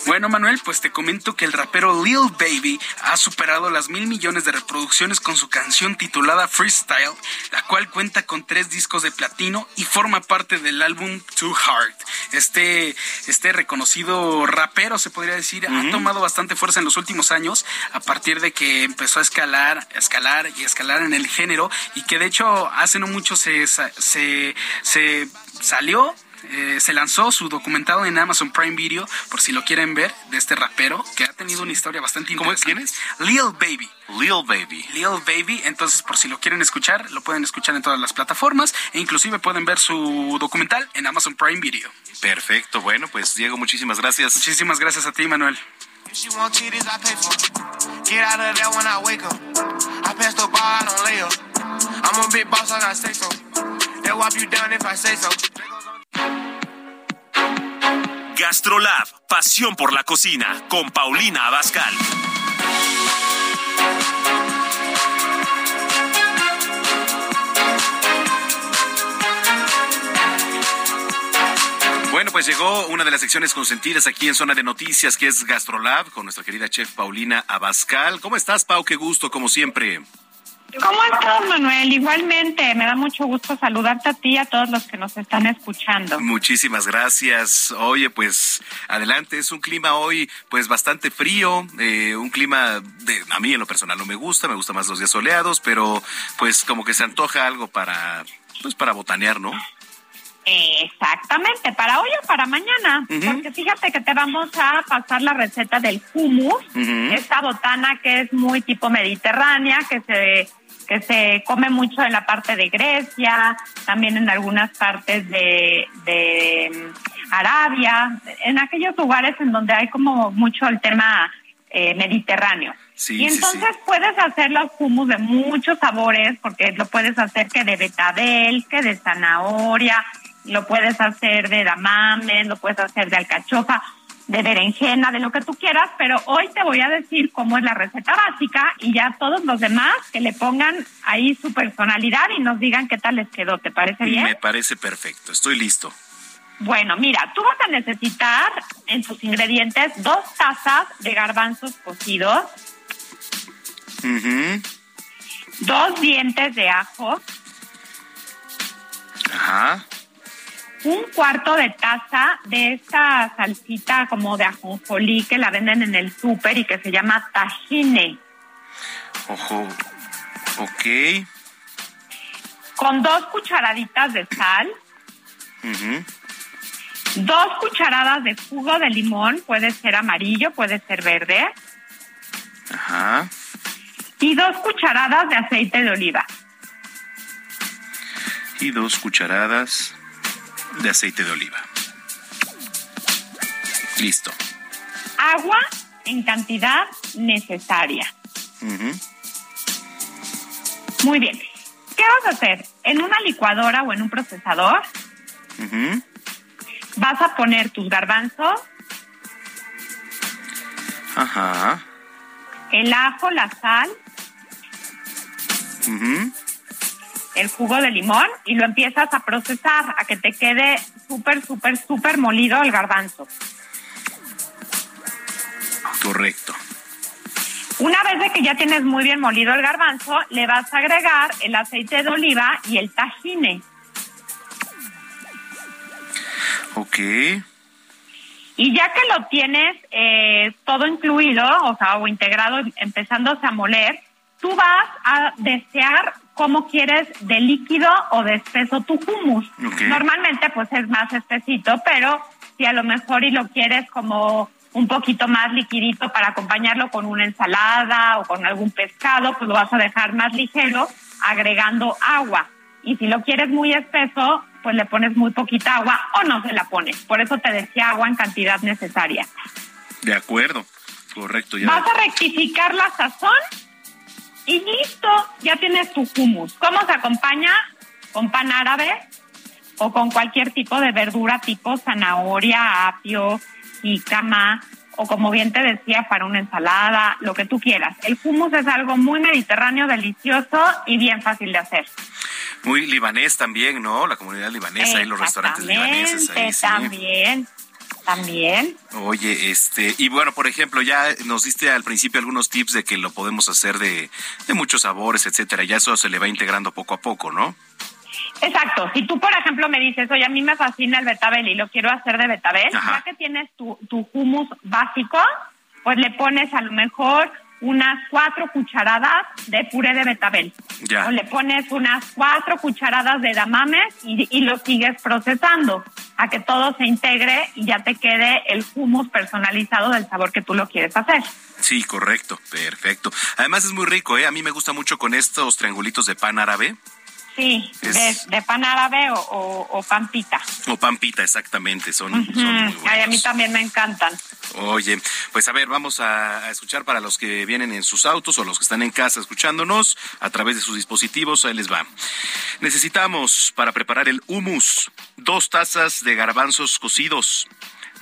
Speaker 19: Bueno, Manuel, pues te comento que el rapero Lil Baby ha superado las mil millones de reproducciones con su canción titulada Freestyle, la cual cuenta con tres discos de platino y forma parte del álbum Too Hard. Este, este reconocido rapero, se podría decir, ha tomado bastante fuerza en los últimos años a partir de que empezó a escalar, escalar y escalar en el género y que de hecho hace no mucho se, se, se salió eh, se lanzó su documentado en Amazon Prime Video, por si lo quieren ver, de este rapero, que ha tenido una historia bastante interesante.
Speaker 2: ¿Quién es?
Speaker 19: Lil Baby.
Speaker 2: Lil Baby.
Speaker 19: Lil Baby, entonces por si lo quieren escuchar, lo pueden escuchar en todas las plataformas e inclusive pueden ver su documental en Amazon Prime Video.
Speaker 2: Perfecto, bueno, pues Diego, muchísimas gracias.
Speaker 19: Muchísimas gracias a ti, Manuel.
Speaker 1: Gastrolab, pasión por la cocina, con Paulina Abascal.
Speaker 2: Bueno, pues llegó una de las secciones consentidas aquí en Zona de Noticias, que es Gastrolab, con nuestra querida chef Paulina Abascal. ¿Cómo estás, Pau? Qué gusto, como siempre.
Speaker 20: ¿Cómo estás, Manuel? Igualmente, me da mucho gusto saludarte a ti y a todos los que nos están escuchando.
Speaker 2: Muchísimas gracias. Oye, pues adelante, es un clima hoy pues bastante frío, eh, un clima de a mí en lo personal no me gusta, me gustan más los días soleados, pero pues como que se antoja algo para pues para botanear, ¿no?
Speaker 20: Exactamente, para hoy o para mañana, porque fíjate que te vamos a pasar la receta del hummus, esta botana que es muy tipo mediterránea, que se que se come mucho en la parte de Grecia, también en algunas partes de, de mm, Arabia, en aquellos lugares en donde hay como mucho el tema eh, mediterráneo. y entonces puedes hacer los hummus de muchos sabores, porque lo puedes hacer que de betabel, que de zanahoria, lo puedes hacer de damamen, lo puedes hacer de alcachofa de berenjena, de lo que tú quieras, pero hoy te voy a decir cómo es la receta básica y ya todos los demás que le pongan ahí su personalidad y nos digan qué tal les quedó. ¿Te parece bien?
Speaker 2: Me parece perfecto, estoy listo.
Speaker 20: Bueno, mira, tú vas a necesitar en tus ingredientes dos tazas de garbanzos cocidos, dos dientes de ajo,
Speaker 2: Ajá
Speaker 20: un cuarto de taza de esta salsita como de ajonjolí que la venden en el súper y que se llama tajine.
Speaker 2: Ojo, ok.
Speaker 20: Con dos cucharaditas de sal. Dos cucharadas de jugo de limón, puede ser amarillo, puede ser verde.
Speaker 2: Ajá.
Speaker 20: Y dos cucharadas de aceite de oliva.
Speaker 2: Y dos cucharadas de aceite de oliva. Listo.
Speaker 20: Agua en cantidad necesaria. Muy bien. ¿Qué vas a hacer? En una licuadora o en un procesador vas a poner tus garbanzos.
Speaker 2: Ajá.
Speaker 20: El ajo, la sal el jugo de limón y lo empiezas a procesar a que te quede súper, súper, súper molido el garbanzo.
Speaker 2: Correcto.
Speaker 20: Una vez de que ya tienes muy bien molido el garbanzo, le vas a agregar el aceite de oliva y el tajine.
Speaker 2: Ok.
Speaker 20: Y ya que lo tienes eh, todo incluido, o sea, o integrado, empezándose a moler, tú vas a desear cómo quieres de líquido o de espeso tu hummus. Normalmente pues es más espesito, pero si a lo mejor y lo quieres como un poquito más liquidito para acompañarlo con una ensalada o con algún pescado, pues lo vas a dejar más ligero agregando agua. Y si lo quieres muy espeso, pues le pones muy poquita agua o no se la pones. Por eso te decía agua en cantidad necesaria.
Speaker 2: De acuerdo, correcto. Ya.
Speaker 20: Vas a rectificar la sazón y listo, ya tienes tu hummus. ¿Cómo se acompaña? Con pan árabe o con cualquier tipo de verdura tipo zanahoria, apio, cama o como bien te decía, para una ensalada, lo que tú quieras. El hummus es algo muy mediterráneo, delicioso y bien fácil de hacer.
Speaker 2: Muy libanés también, ¿no? La comunidad libanesa y los restaurantes libaneses ahí. Sí.
Speaker 20: También. También.
Speaker 2: Oye, este, y bueno, por ejemplo, ya nos diste al principio algunos tips de que lo podemos hacer de, de muchos sabores, etcétera. Ya eso se le va integrando poco a poco, ¿no?
Speaker 20: Exacto. Si tú, por ejemplo, me dices, oye, a mí me fascina el betabel y lo quiero hacer de betabel, ya que tienes tu, tu hummus básico, pues le pones a lo mejor unas cuatro cucharadas de puré de betabel.
Speaker 2: Ya.
Speaker 20: O le pones unas cuatro cucharadas de damames y, y, lo sigues procesando a que todo se integre y ya te quede el hummus personalizado del sabor que tú lo quieres hacer.
Speaker 2: Sí, correcto, perfecto. Además es muy rico, ¿eh? A mí me gusta mucho con estos triangulitos de pan árabe.
Speaker 20: Sí, de, pan árabe o, o, pan pita.
Speaker 2: O pan pita, exactamente, son, muy buenos.
Speaker 20: Ay, a mí también me encantan.
Speaker 2: Oye, pues a ver, vamos a, escuchar para los que vienen en sus autos o los que están en casa escuchándonos a través de sus dispositivos, ahí les va. Necesitamos para preparar el humus dos tazas de garbanzos cocidos,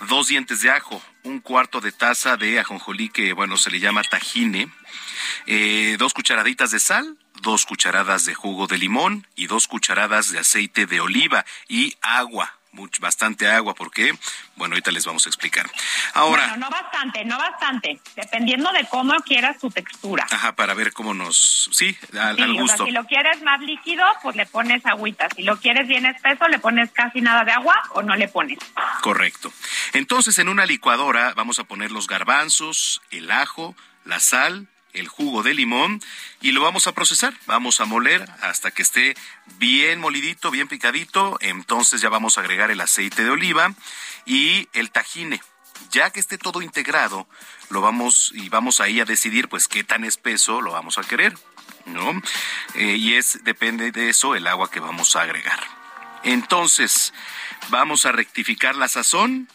Speaker 2: dos dientes de ajo, un cuarto de taza de ajonjolí que, bueno, se le llama tajine, eh, dos cucharaditas de sal, dos cucharadas de jugo de limón y dos cucharadas de aceite de oliva y agua. Mucho, bastante agua, porque, bueno, ahorita les vamos a explicar. Ahora.
Speaker 20: Bueno, no bastante, no bastante, dependiendo de cómo quieras tu textura.
Speaker 2: Ajá, para ver cómo nos. Sí, al,
Speaker 20: sí,
Speaker 2: gusto.
Speaker 20: O sea, si lo quieres más líquido, pues le pones agüita. Si lo quieres bien espeso, le pones casi nada de agua o no le pones.
Speaker 2: Correcto. Entonces, en una licuadora vamos a poner los garbanzos, el ajo, la sal, el jugo de limón y lo vamos a procesar. Vamos a moler hasta que esté bien molidito, bien picadito. Entonces ya vamos a agregar el aceite de oliva y el tajine. Ya que esté todo integrado, lo vamos y vamos ahí a decidir pues qué tan espeso lo vamos a querer, ¿no? Eh, y es depende de eso el agua que vamos a agregar. Entonces, vamos a rectificar la sazón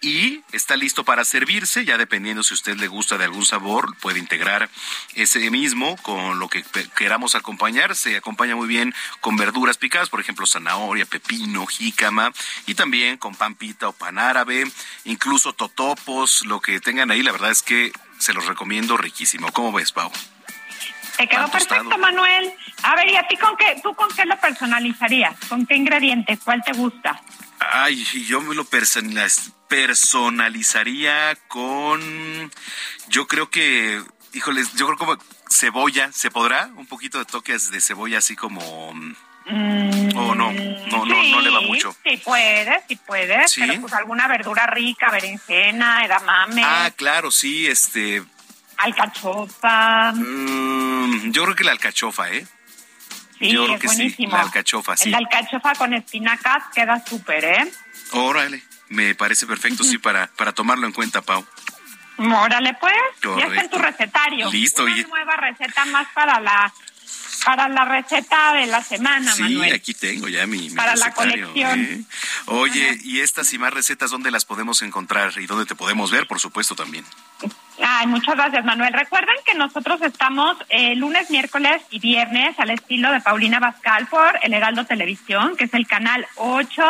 Speaker 2: y está listo para servirse, ya dependiendo si a usted le gusta de algún sabor, puede integrar ese mismo con lo que queramos acompañar. Se acompaña muy bien con verduras picadas, por ejemplo, zanahoria, pepino, jícama, y también con pan pita o pan árabe, incluso totopos, lo que tengan ahí, la verdad es que se los recomiendo riquísimo. ¿Cómo ves, Pau?
Speaker 20: Te quedó perfecto, Manuel. A ver, ¿y a ti con qué, tú con qué lo personalizarías? ¿Con qué ingrediente? ¿Cuál te gusta?
Speaker 2: Ay, yo me lo personalizaría con, yo creo que, híjoles, yo creo como cebolla, ¿se podrá? Un poquito de toques de cebolla así como...
Speaker 20: Mm,
Speaker 2: o no, no, no, no le va mucho.
Speaker 20: Sí puedes, sí puedes, ¿Sí? pero pues alguna verdura rica, berenjena, edamame.
Speaker 2: Ah, claro, sí, este...
Speaker 20: Alcachofa.
Speaker 2: Mm, yo creo que la alcachofa, ¿eh?
Speaker 20: Sí,
Speaker 2: Yo creo
Speaker 20: es
Speaker 2: que
Speaker 20: buenísimo.
Speaker 2: sí, la alcachofa, sí.
Speaker 20: El alcachofa con espinacas queda súper, ¿eh?
Speaker 2: Órale, me parece perfecto, sí, para, para tomarlo en cuenta, Pau.
Speaker 20: Órale, pues,
Speaker 2: Correcto.
Speaker 20: ya está en tu recetario.
Speaker 2: Listo,
Speaker 20: Una
Speaker 2: oye.
Speaker 20: nueva receta más para la para la receta de la semana,
Speaker 2: Sí,
Speaker 20: Manuel.
Speaker 2: aquí tengo ya mi, mi
Speaker 20: Para la colección.
Speaker 2: ¿eh? Oye, ¿y estas y más recetas dónde las podemos encontrar y dónde te podemos ver, por supuesto, también?
Speaker 20: Ay, muchas gracias, Manuel. Recuerden que nosotros estamos eh, lunes, miércoles y viernes al estilo de Paulina Bascal por El Heraldo Televisión, que es el canal 8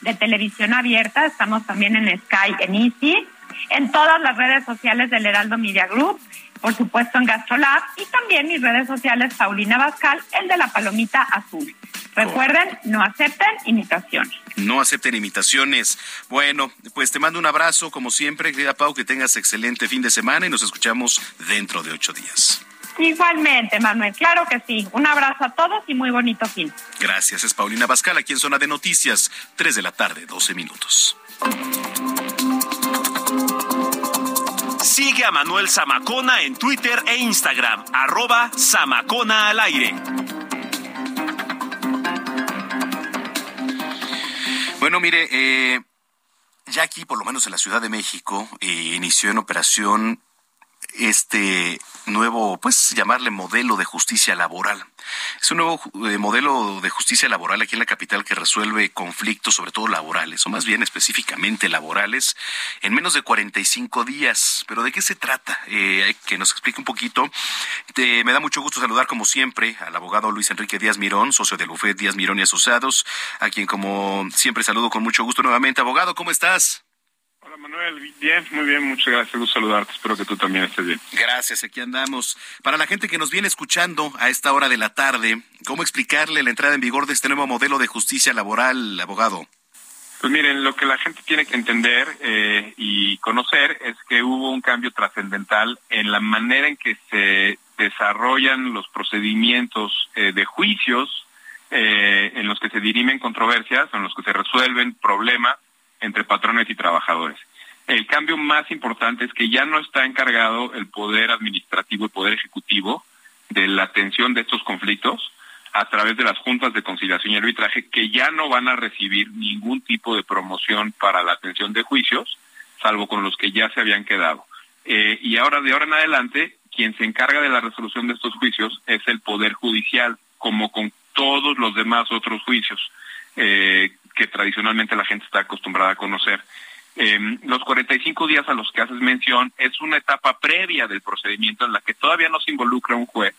Speaker 20: de televisión abierta. Estamos también en Sky, en Easy, en todas las redes sociales del Heraldo Media Group, por supuesto en Gastrolab y también mis redes sociales Paulina Bascal, el de la palomita azul. Recuerden, no acepten imitaciones.
Speaker 2: No acepten imitaciones. Bueno, pues te mando un abrazo, como siempre, querida Pau, que tengas excelente fin de semana y nos escuchamos dentro de ocho días.
Speaker 20: Igualmente, Manuel, claro que sí. Un abrazo a todos y muy bonito fin.
Speaker 2: Gracias, es Paulina Bascal, aquí en Zona de Noticias, 3 de la tarde, 12 minutos.
Speaker 1: Sigue a Manuel Zamacona en Twitter e Instagram, arroba Zamacona al aire.
Speaker 2: Bueno, mire, eh, ya aquí, por lo menos en la Ciudad de México, eh, inició en operación este nuevo, pues llamarle modelo de justicia laboral. Es un nuevo eh, modelo de justicia laboral aquí en la capital que resuelve conflictos, sobre todo laborales, o más bien específicamente laborales, en menos de 45 días. Pero ¿de qué se trata? Eh, que nos explique un poquito. me da mucho gusto saludar, como siempre, al abogado Luis Enrique Díaz Mirón, socio del bufet Díaz Mirón y Asociados, a quien, como siempre, saludo con mucho gusto nuevamente. Abogado, ¿cómo estás?
Speaker 21: Manuel, bien, muy bien, muchas gracias, gusto saludarte, espero que tú también estés bien.
Speaker 2: Gracias, aquí andamos. Para la gente que nos viene escuchando a esta hora de la tarde, ¿cómo explicarle la entrada en vigor de este nuevo modelo de justicia laboral, abogado?
Speaker 21: Pues miren, lo que la gente tiene que entender eh, y conocer es que hubo un cambio trascendental en la manera en que se desarrollan los procedimientos eh, de juicios eh, en los que se dirimen controversias, en los que se resuelven problemas entre patrones y trabajadores. El cambio más importante es que ya no está encargado el poder administrativo y poder ejecutivo de la atención de estos conflictos a través de las juntas de conciliación y arbitraje que ya no van a recibir ningún tipo de promoción para la atención de juicios, salvo con los que ya se habían quedado. Eh, y ahora, de ahora en adelante, quien se encarga de la resolución de estos juicios es el Poder Judicial, como con todos los demás otros juicios. Eh, que tradicionalmente la gente está acostumbrada a conocer. Eh, los 45 días a los que haces mención es una etapa previa del procedimiento en la que todavía no se involucra un juez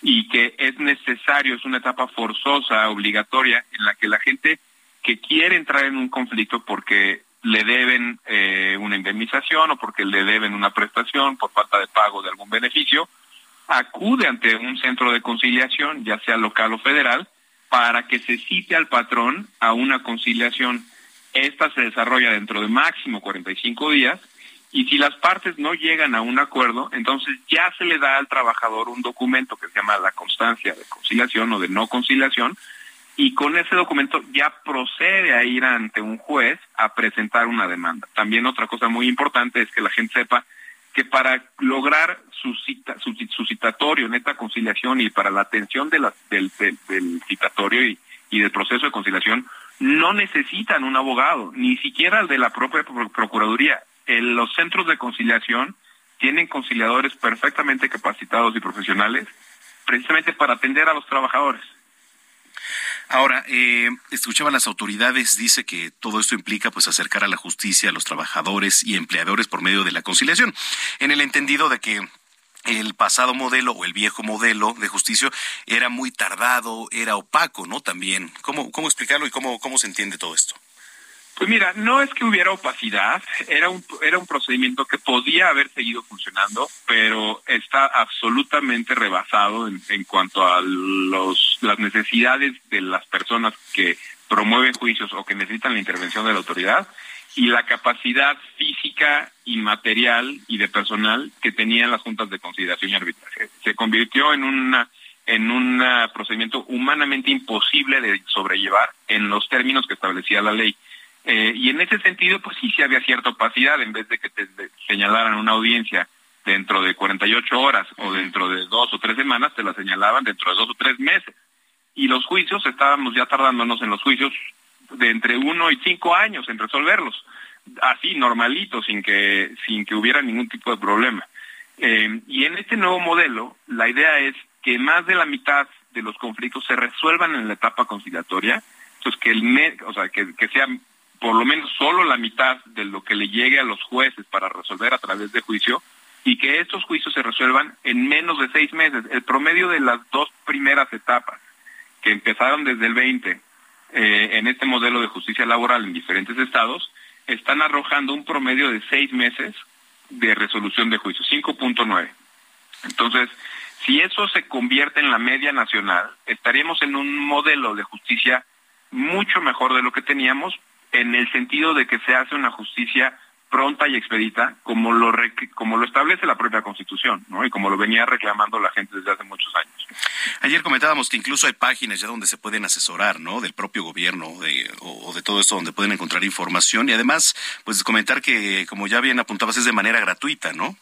Speaker 21: y que es necesario, es una etapa forzosa, obligatoria, en la que la gente que quiere entrar en un conflicto porque le deben eh, una indemnización o porque le deben una prestación por falta de pago de algún beneficio, acude ante un centro de conciliación, ya sea local o federal, para que se cite al patrón a una conciliación. Esta se desarrolla dentro de máximo 45 días y si las partes no llegan a un acuerdo, entonces ya se le da al trabajador un documento que se llama la constancia de conciliación o de no conciliación y con ese documento ya procede a ir ante un juez a presentar una demanda. También otra cosa muy importante es que la gente sepa que para lograr su, cita, su, citatorio en esta conciliación y para la atención de del, citatorio y, del proceso de conciliación, no necesitan un abogado, ni siquiera el de la propia Procuraduría. Los centros de conciliación tienen conciliadores perfectamente capacitados y profesionales precisamente para atender a los trabajadores.
Speaker 2: Ahora, eh, escuchaban las autoridades, dice que todo esto implica pues acercar a la justicia a los trabajadores y empleadores por medio de la conciliación, en el entendido de que el pasado modelo o el viejo modelo de justicia era muy tardado, era opaco, ¿no? También. ¿Cómo, cómo explicarlo y cómo, cómo se entiende todo esto?
Speaker 21: Pues mira, no es que hubiera opacidad, era un, era un procedimiento que podía haber seguido funcionando, pero está absolutamente rebasado en, en cuanto a los, las necesidades de las personas que promueven juicios o que necesitan la intervención de la autoridad y la capacidad física y material y de personal que tenían las juntas de consideración y arbitraje. Se convirtió en una en un procedimiento humanamente imposible de sobrellevar en los términos que establecía la ley. Eh, y en ese sentido, pues sí, sí había cierta opacidad, en vez de que te señalaran una audiencia dentro de 48 horas o dentro de dos o tres semanas, te la señalaban dentro de dos o tres meses. Y los juicios, estábamos ya tardándonos en los juicios de entre uno y cinco años en resolverlos, así normalito, sin que, sin que hubiera ningún tipo de problema. Eh, y en este nuevo modelo, la idea es que más de la mitad de los conflictos se resuelvan en la etapa conciliatoria, entonces que el o sea, que, que sea por lo menos solo la mitad de lo que le llegue a los jueces para resolver a través de juicio y que estos juicios se resuelvan en menos de seis meses. El promedio de las dos primeras etapas, que empezaron desde el 20 eh, en este modelo de justicia laboral en diferentes estados, están arrojando un promedio de seis meses de resolución de juicio, 5.9. Entonces, si eso se convierte en la media nacional, estaríamos en un modelo de justicia mucho mejor de lo que teníamos, en el sentido de que se hace una justicia pronta y expedita como lo como lo establece la propia Constitución, ¿no? Y como lo venía reclamando la gente desde hace muchos años.
Speaker 2: Ayer comentábamos que incluso hay páginas ya donde se pueden asesorar, ¿no? Del propio gobierno de, o, de todo esto donde pueden encontrar información y además, pues comentar que, como ya bien apuntabas, es de manera gratuita, ¿no?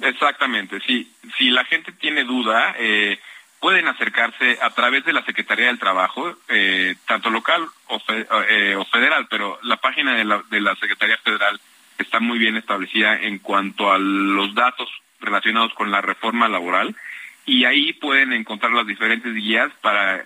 Speaker 21: Exactamente, sí. Si la gente tiene duda, eh, pueden acercarse a través de la Secretaría del Trabajo, eh, tanto local o, eh, o, federal, pero la página de la, de la Secretaría Federal está muy bien establecida en cuanto a los datos relacionados con la reforma laboral y ahí pueden encontrar las diferentes guías para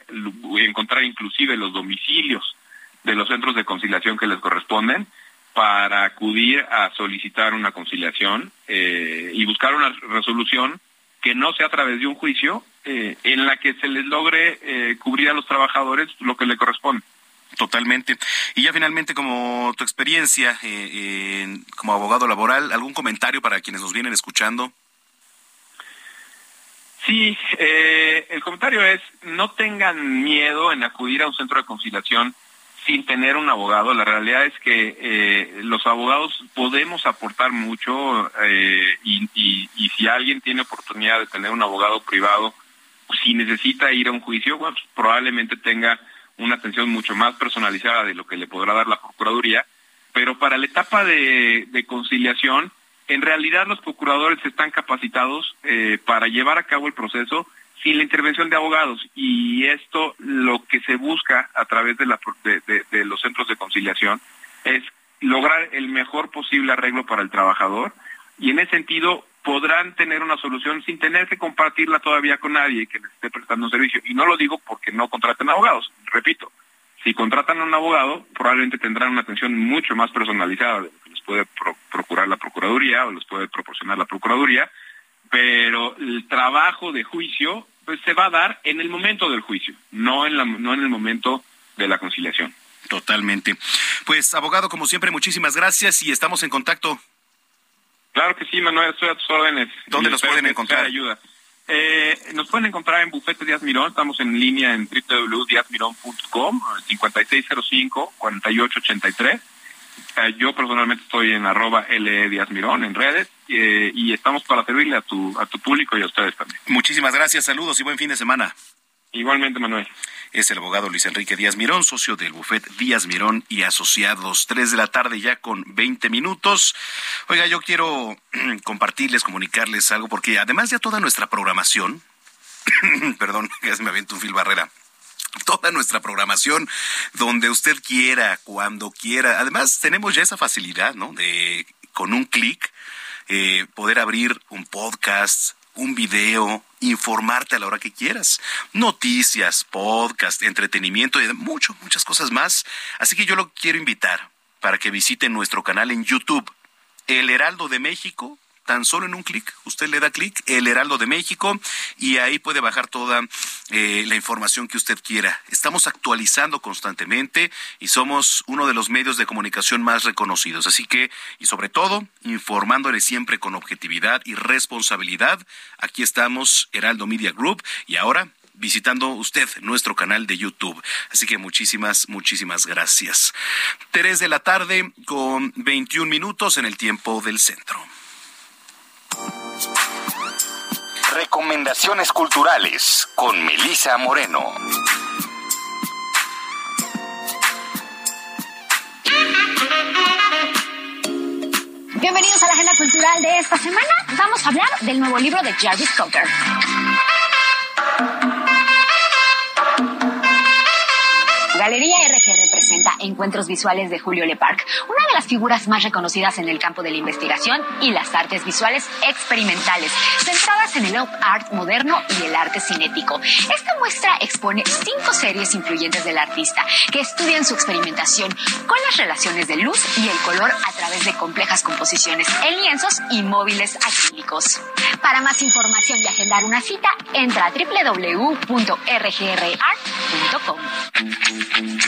Speaker 21: encontrar inclusive los domicilios de los centros de conciliación que les corresponden para acudir a solicitar una conciliación eh, y buscar una resolución que no sea a través de un juicio eh, en la que se les logre eh, cubrir a los trabajadores lo que le corresponde.
Speaker 2: Totalmente. Y ya finalmente, como tu experiencia como abogado laboral, ¿algún comentario para quienes nos vienen escuchando?
Speaker 21: Sí, el comentario es, no tengan miedo en acudir a un centro de conciliación sin tener un abogado. La realidad es que eh, los abogados podemos aportar mucho eh, y, si alguien tiene oportunidad de tener un abogado privado, si necesita ir a un juicio, pues, probablemente tenga una atención mucho más personalizada de lo que le podrá dar la Procuraduría. Pero para la etapa de, conciliación, en realidad los procuradores están capacitados eh, para llevar a cabo el proceso sin la intervención de abogados. Y esto lo que se busca a través de, la, de, los centros de conciliación es lograr el mejor posible arreglo para el trabajador y en ese sentido podrán tener una solución sin tener que compartirla todavía con nadie que les esté prestando servicio. Y no lo digo porque no contraten abogados, repito, si contratan a un abogado probablemente tendrán una atención mucho más personalizada de lo que les puede procurar la Procuraduría o les puede proporcionar la Procuraduría, pero el trabajo de juicio pues se va a dar en el momento del juicio, no en, la, no en el momento de la conciliación.
Speaker 2: Totalmente. Pues, abogado, como siempre, muchísimas gracias y estamos en contacto.
Speaker 21: Claro que sí, Manuel, estoy a tus órdenes.
Speaker 2: ¿Dónde nos pueden encontrar?
Speaker 21: Ayuda. Eh, nos pueden encontrar en Bufete Díaz Mirón, estamos en línea en www.diazmirón.com, 5605-4883. Eh, yo personalmente estoy en arroba LE Díaz Mirón en redes eh, y estamos para servirle a tu, a tu público y a ustedes también.
Speaker 2: Muchísimas gracias, saludos y buen fin de semana.
Speaker 21: Igualmente, Manuel.
Speaker 2: Es el abogado Luis Enrique Díaz Mirón, socio del bufet Díaz Mirón y Asociados. Tres de la tarde ya con 20 minutos. Oiga, yo quiero compartirles, comunicarles algo, porque además de toda nuestra programación, perdón, ya se me avienta un fil barrera toda nuestra programación donde usted quiera, cuando quiera. Además, tenemos ya esa facilidad, ¿no? De con un clic eh, poder abrir un podcast, un video, informarte a la hora que quieras. Noticias, podcast, entretenimiento y mucho, muchas cosas más. Así que yo lo quiero invitar para que visite nuestro canal en YouTube, El Heraldo de México tan solo en un clic. Usted le da clic, El Heraldo de México, y ahí puede bajar toda eh, la información que usted quiera. Estamos actualizando constantemente y somos uno de los medios de comunicación más reconocidos. Así que, y sobre todo, informándole siempre con objetividad y responsabilidad. Aquí estamos, Heraldo Media Group, y ahora visitando usted nuestro canal de YouTube. Así que muchísimas, muchísimas gracias. Tres de la tarde con 21 minutos en el tiempo del centro.
Speaker 1: Recomendaciones culturales con Melisa Moreno.
Speaker 22: Bienvenidos a la agenda cultural de esta semana. Vamos a hablar del nuevo libro de Jarvis Cocker. Galería RG representa Encuentros Visuales de Julio Leparc, una de las figuras más reconocidas en el campo de la investigación y las artes visuales experimentales, centradas en el art moderno y el arte cinético. Esta muestra expone cinco series influyentes del artista que estudian su experimentación con las relaciones de luz y el color a través de complejas composiciones en lienzos y móviles acrílicos. Para más información y agendar una cita, entra a www.rgrart.com. Thank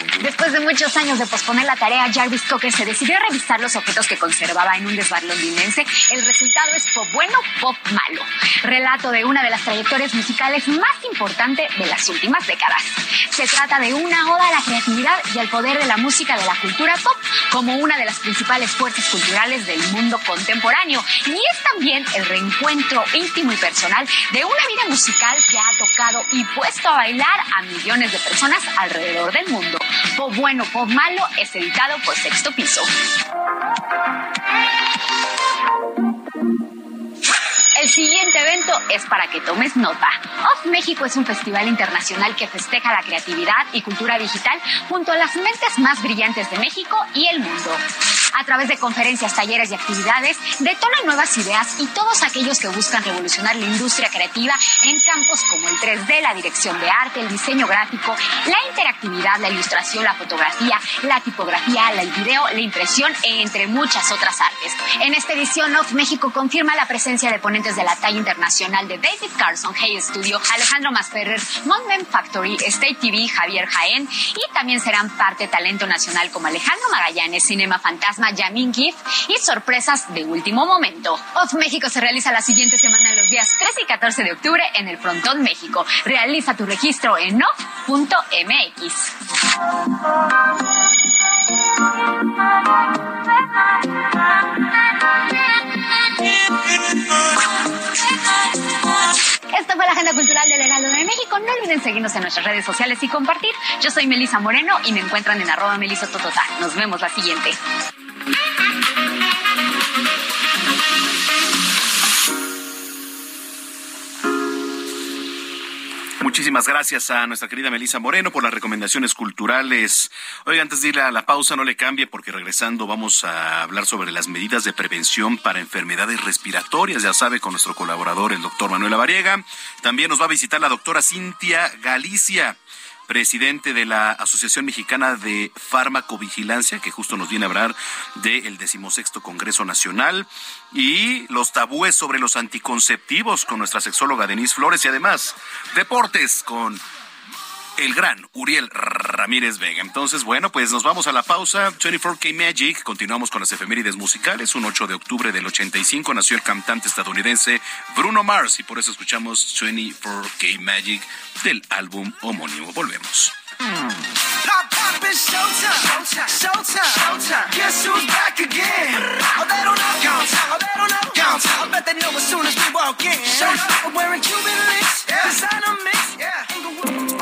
Speaker 22: you. Después de muchos años de posponer la tarea, Jarvis Cocker se decidió a revisar los objetos que conservaba en un desván londinense. El resultado es pop bueno, pop malo. Relato de una de las trayectorias musicales más importantes de las últimas décadas. Se trata de una oda a la creatividad y al poder de la música de la cultura pop como una de las principales fuerzas culturales del mundo contemporáneo. Y es también el reencuentro íntimo y personal de una vida musical que ha tocado y puesto a bailar a millones de personas alrededor del mundo. Pop bueno, pop malo es editado por Sexto Piso. El siguiente momento es para que tomes nota. Off México es un festival internacional que festeja la creatividad y cultura digital junto a las mentes más brillantes de México y el mundo. A través de conferencias, talleres y actividades, detonan nuevas ideas y todos aquellos que buscan revolucionar la industria creativa en campos como el 3D, la dirección de arte, el diseño gráfico, la interactividad, la ilustración, la fotografía, la tipografía, el video, la impresión, entre muchas otras artes. En esta edición, Off México confirma la presencia de ponentes de la talla internacional de David Carson, Hey Studio, Alejandro Masferrer, Montman Factory, State TV, Javier Jaén y también serán parte talento nacional como Alejandro Magallanes, Cinema Fantasma, Yamin Gift y sorpresas de último momento. Off México se realiza la siguiente semana los días 13 y 14 de octubre en el Frontón México. Realiza tu registro en off.mx. Esta fue la agenda cultural del Heraldo de México. No olviden seguirnos en nuestras redes sociales y compartir. Yo soy Melisa Moreno y me encuentran en arroba melisototota. Nos vemos la siguiente.
Speaker 2: Muchísimas gracias a nuestra querida Melisa Moreno por las recomendaciones culturales. Oiga, antes de ir a la pausa, no le cambie porque regresando vamos a hablar sobre las medidas de prevención para enfermedades respiratorias, ya sabe, con nuestro colaborador, el doctor Manuel Avariega. También nos va a visitar la doctora Cintia Galicia presidente de la Asociación Mexicana de Farmacovigilancia, que justo nos viene a hablar del decimosexto Congreso Nacional, y los tabúes sobre los anticonceptivos con nuestra sexóloga Denise Flores, y además deportes con el gran Uriel Ramírez Vega. Entonces, bueno, pues nos vamos a la pausa. 24K Magic. Continuamos con las efemérides musicales. Un 8 de octubre del 85 nació el cantante estadounidense Bruno Mars y por eso escuchamos 24K Magic del álbum homónimo. Volvemos.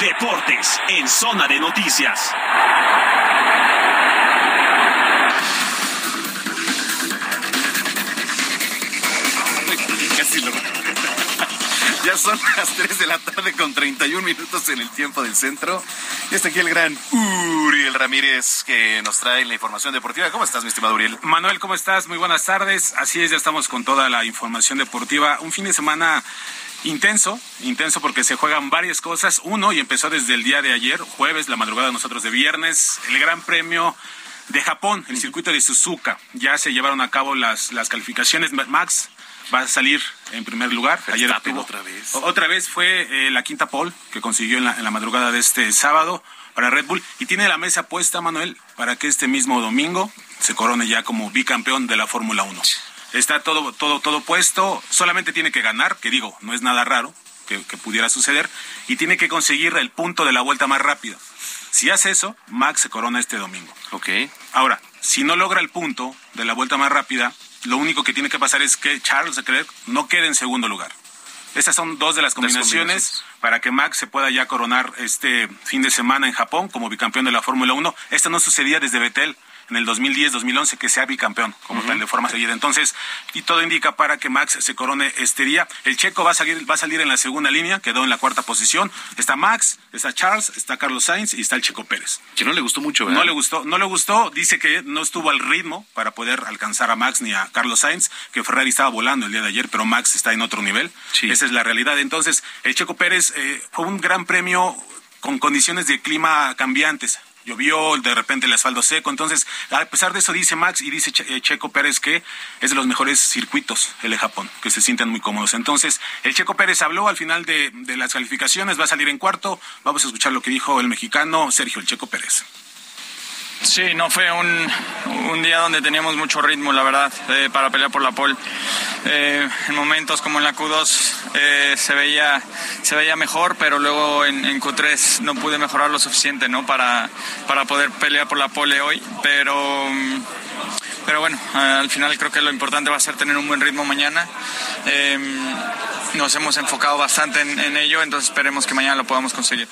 Speaker 1: Deportes en Zona de Noticias.
Speaker 2: Ya son las 3 de la tarde con 31 minutos en el tiempo del centro. Y está aquí el gran Uriel Ramírez que nos trae la información deportiva. ¿Cómo estás, mi estimado Uriel?
Speaker 21: Manuel, ¿cómo estás? Muy buenas tardes. Así es, ya estamos con toda la información deportiva. Un fin de semana intenso, intenso porque se juegan varias cosas. Uno, y empezó desde el día de ayer, jueves, la madrugada de nosotros de viernes, el Gran Premio de Japón, el circuito de Suzuka. Ya se llevaron a cabo las, las calificaciones. Max va a salir en primer lugar. Ayer
Speaker 2: Verstappen otra vez.
Speaker 21: Otra vez fue eh, la quinta pole que consiguió en la, en la madrugada de este sábado para Red Bull y tiene la mesa puesta, Manuel, para que este mismo domingo se corone ya como bicampeón de la Fórmula 1. Está todo, todo, todo puesto, solamente tiene que ganar, que digo, no es nada raro que, que pudiera suceder, y tiene que conseguir el punto de la vuelta más rápida. Si hace eso, Max se corona este domingo.
Speaker 2: Ok.
Speaker 21: Ahora, si no logra el punto de la vuelta más rápida, lo único que tiene que pasar es que Charles Leclerc no quede en segundo lugar. Estas son dos de las combinaciones,
Speaker 2: combinaciones.
Speaker 21: para que Max se pueda ya coronar este fin de semana en Japón como bicampeón de la Fórmula 1. Esto no sucedía desde Betel en el 2010-2011 que sea bicampeón como tal de forma seguida. Entonces, y todo indica para que Max se corone este día. El checo va a salir, va a salir en la segunda línea, quedó en la cuarta posición. Está Max, está Charles, está Carlos Sainz y está el checo Pérez.
Speaker 2: Que no le gustó mucho, ¿verdad?
Speaker 21: No le gustó, no le gustó, dice que no estuvo al ritmo para poder alcanzar a Max ni a Carlos Sainz, que Ferrari estaba volando el día de ayer, pero Max está en otro nivel. Esa es la realidad. Entonces, el Checo Pérez eh, fue un gran premio con condiciones de clima cambiantes. Llovió, de repente el asfalto seco. Entonces, a pesar de eso, dice Max y dice eh, Checo Pérez que es de los mejores circuitos el de Japón, que se sienten muy cómodos. Entonces, el Checo Pérez habló al final de, de las calificaciones, va a salir en cuarto. Vamos a escuchar lo que dijo el mexicano Sergio el Checo Pérez.
Speaker 23: Sí, no fue un, un día donde teníamos mucho ritmo, la verdad, eh, para pelear por la pole. Eh, en momentos como en la Q2 eh, se, veía, se veía mejor, pero luego en, en, Q3 no pude mejorar lo suficiente ¿no? para, para poder pelear por la pole hoy. Pero, pero bueno, al final creo que lo importante va a ser tener un buen ritmo mañana. nos hemos enfocado bastante en, en ello, entonces esperemos que mañana lo podamos conseguir.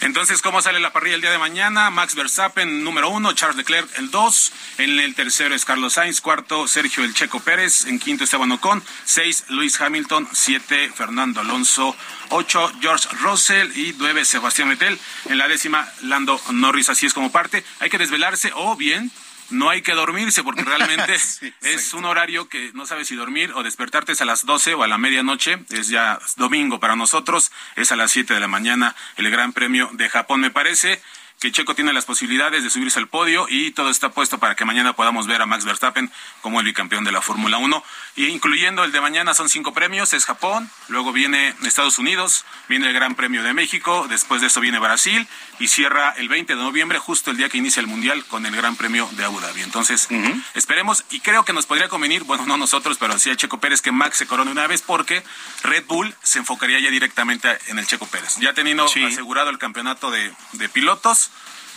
Speaker 21: Entonces, ¿cómo sale la parrilla el día de mañana? Max Verstappen, número uno, Charles Leclerc, el dos. En el tercero es Carlos Sainz, cuarto, Sergio El Checo Pérez. En quinto, Esteban Ocon. Seis, Luis Hamilton. Siete, Fernando Alonso. Ocho, George Russell. Y nueve, Sebastián Vettel. En la décima, Lando Norris. Así es como parte. Hay que desvelarse o bien no hay que dormirse porque realmente sí, es un horario que no sabes si dormir o despertarte es a las 12 o a la medianoche, es ya domingo para nosotros, es a las 7 de la mañana el Gran Premio de Japón, me parece que Checo tiene las posibilidades de subirse al podio y todo está puesto para que mañana podamos ver a Max Verstappen como el bicampeón de la Fórmula 1. Y incluyendo el de mañana son cinco premios, es Japón, luego viene Estados Unidos, viene el Gran Premio de México, después de eso viene Brasil y cierra el 20 de noviembre, justo el día que inicia el Mundial, con el Gran Premio de Abu Dhabi. Entonces, uh -huh. esperemos y creo que nos podría convenir, bueno, no nosotros, pero sí a Checo Pérez que Max se corone una vez porque Red Bull se enfocaría ya directamente en el Checo Pérez. Ya teniendo sí. asegurado el campeonato de, de pilotos,